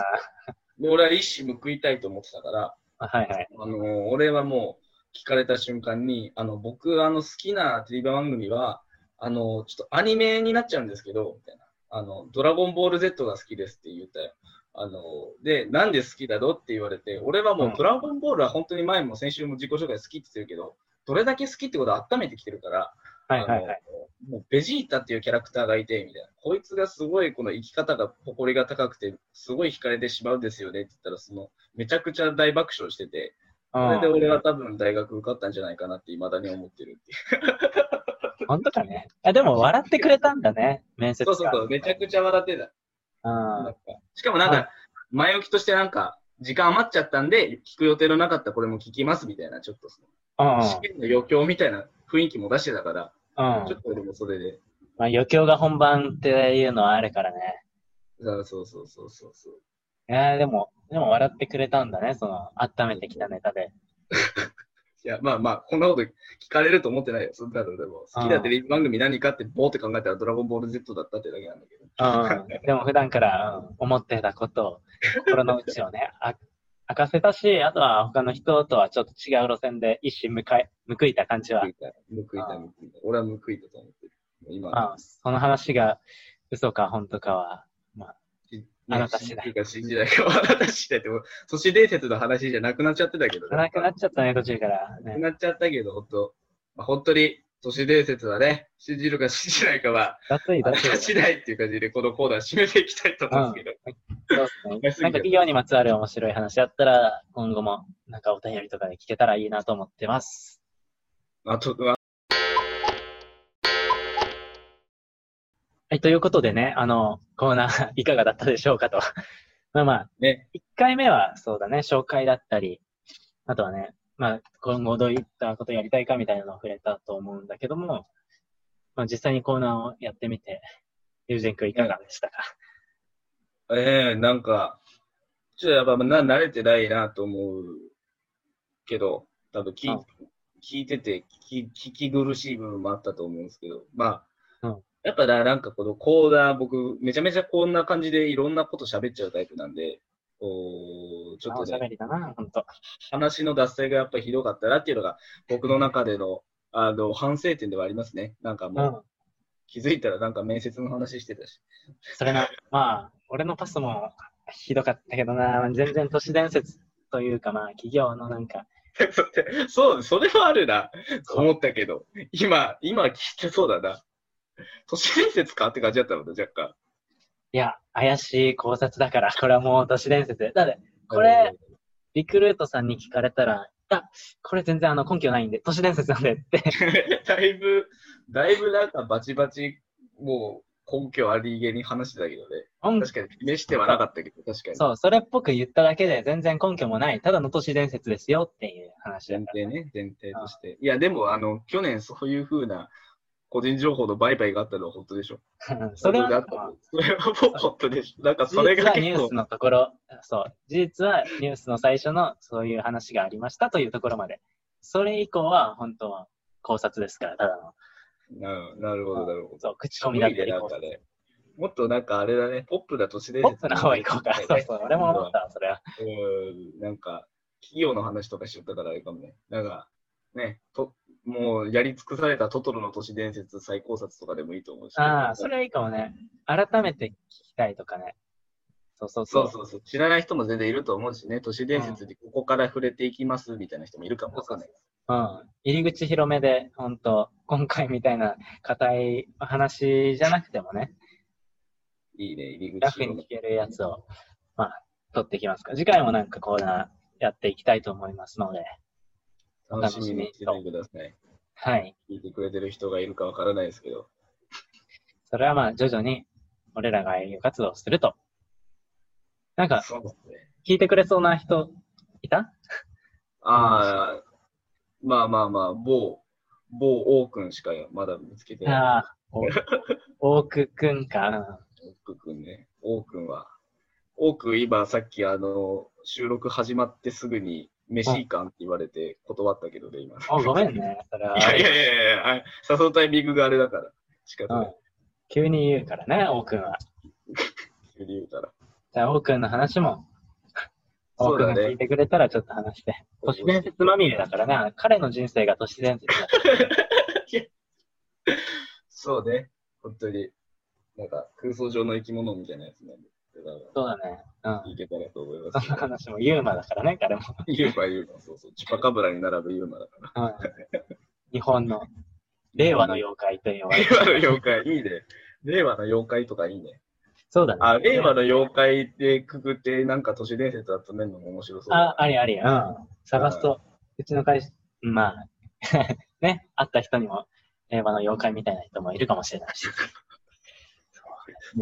で俺は一矢報いたいと思ってたから、はいはい。あの、俺はもう聞かれた瞬間に、あの、僕、あの、好きなテレビ番組は、あの、ちょっとアニメになっちゃうんですけど、みたいな。あの、ドラゴンボール Z が好きですって言ったよ。あの、で、なんで好きだろって言われて、俺はもうんうドラゴンボールは本当に前も先週も自己紹介好きって言ってるけど、どれだけ好きってことは温めてきてるから、はいはいはい。もうベジータっていうキャラクターがいて、みたいな。こいつがすごいこの生き方が、誇りが高くて、すごい惹かれてしまうんですよねって言ったら、その、めちゃくちゃ大爆笑してて、それでうん俺は多分大学受かったんじゃないかなって未だに思ってるっていう。本当かね。あ、でも笑ってくれたんだね。面接官。そうそうそう、めちゃくちゃ笑ってた。うんなんかしかもなんはいか、前置きとしてなんか、時間余っちゃったんで、聞く予定のなかったこれも聞きますみたいな、ちょっと。試験の余興みたいな雰囲気も出してたから、うんちょっと俺もそれで、まあ余興が本番っていうのはあるからね。そうそうそうそうそうそう。いやでも、でも笑ってくれたんだね。その、温めてきたネタで。いや、まあまあ、こんなこと聞かれると思ってないよ。そんなのでも、好きなテレビ番組何かってボーって考えたらドラゴンボール Z だったってだけなんだけど。うん。でも普段から、うん思ってたことを、心の内をね、あ明かせたし、あとは他の人とはちょっと違う路線で一矢報い報いた感じは報いた、報いた、報いた。俺は報いたと思ってる。今、まあ、その話が嘘か本当かは、まあ、しあなた次第信じるか信じないかはあなた次第って、もう都市伝説の話じゃなくなっちゃってたけどね。なくなっちゃったね、途中から。ね、なくなっちゃったけど、本当、まあ、本当に都市伝説はね、信じるか信じないかは、脱い、あなた脱い。っていう感じで、このコーナー締めていきたいと思うんですけど。そうですね。なんか企業にまつわる面白い話あったら、今後もなんかお便りとかで聞けたらいいなと思ってます。あと、あはい、ということでね、あの、コーナー いかがだったでしょうかと。まあまあ、ね、1回目はそうだね、紹介だったり、あとはね、まあ、今後どういったことやりたいかみたいなのを触れたと思うんだけども、まあ実際にコーナーをやってみて、友人君いかがでしたか、ええなんか、ちょっとやっぱな慣れてないなと思うけど、多分聞聞いてて聞き聞き苦しい部分もあったと思うんですけど、まあ、うん。やっぱななんかこのコーナー、僕、めちゃめちゃこんな感じでいろんなこと喋っちゃうタイプなんで、こうちょっとね。話の脱線がやっぱりひどかったなっていうのが、僕の中での、あの、反省点ではありますね。なんかうもう、ん。気づいたらなんか面接の話してたし。それな、まあ、俺のパスもひどかったけどな、全然都市伝説というかまあ、企業のなんか、そう、それはあるな、思ったけど、今、今聞いてそうだな。都市伝説かって感じだったので、若干。いや、怪しい考察だから、これはもう都市伝説。だって、これ、リクルートさんに聞かれたら、あ、これ全然あの根拠ないんで、都市伝説なんでって。だいぶ、だいぶなんかバチバチ、もう根拠ありげに話してたけどね。根確かに示してはなかったけど、確かに。そう、それっぽく言っただけで全然根拠もない、ただの都市伝説ですよっていう話だ前から。提ね、前提として。いや、でも、あの、去年そういう風な、個人情報の売買があったのは本当でしょ。それはそれはもう本当でしょ。なんかそれが結構事実はニュース、のところ、そう、事実はニュースの最初のそういう話がありましたというところまで。それ以降は本当は考察ですから、ただの。ななるほど、なるほど。そう、口コミだったなんかね。もっとなんかあれだね、ポップな都市伝説。ポップな方が行こうか。そうそう、俺も思ったわ、それは。うん、なんか、企業の話とかしちゃったからあれかもね。なんか、ね、と、もうやり尽くされたトトロの都市伝説再考察とかでもいいと思うし。ああ、それはいいかもね。改めて聞きたいとかね。そうそうそ。そううそうそう。知らない人も全然いると思うしね、都市伝説でここから触れていきますみたいな人もいるかもわかんない。うん。入り口広めで、本当今回みたいな硬い話じゃなくてもね、いいね、入りラ口フに聞けるやつを、まあ、取っていきますか。次回もなんかコーナーやっていきたいと思いますので、楽しみにしててください。はい。聞いてくれてる人がいるかわからないですけど。それはまあ、徐々に、俺らが営業活動をすると。なんか、そうですね。聞聞いてくれそうな人、いた？ああ、まあまあまあ、某、某王くんしかまだ見つけてない。ああ、お大久くんかな。王くんね。王くんは。王くん今さっきあの、収録始まってすぐに飯いかんって言われて断ったけどね、今。あ、ごめんね。それは。いやいやいやいやあ誘うタイミングがあれだから。仕方うんない。。急に言うからね、王くんは。急に言うたら。じゃあ、王くんの話も、王くんが聞いね。てくれたらちょっと話して。都市伝説まみれだからね、彼の人生が都市伝説だ。そうね。本当に。なんか空想上の生き物みたいなやつなんで。そうだね。うん。いけたらと思いまそんす。な話もユーマだからね、彼も。ユーマユーマ、そうそう。チュパカブラに並ぶユーマだから。うん。日本の、令和の妖怪と言われる。令和の妖怪、いいね。令和の妖怪とかいいね。そうだね。あ、令和の妖怪でくくって、なんか都市伝説集めるのも面白そうだな。あ、ありあり。うん。探すと、うちの会社、まあ、ね、会った人にも、令和の妖怪みたいな人もいるかもしれないし。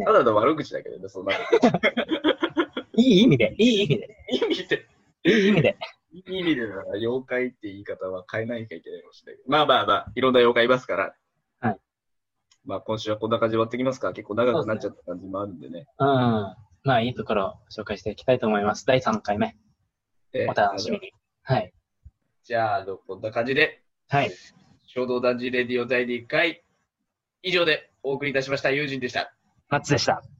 ただの悪口だけどね、そんな。いい意味で、いい意味で、いい意味で、いい意味で。いい意味でだから、妖怪って言い方は変えないといけないかもしれないけど。まあまあまあ、いろんな妖怪いますから。はい。まあ今週はこんな感じで終わってきますか結構長くなっちゃった感じもあるんでね。うん。まあ、いいところを紹介していきたいと思います。第3回目。えお楽しみに。はい。じゃあ、こんな感じで、はい。衝動男児レディオ第2回、以上でお送りいたしました。友人でした。マッツでした。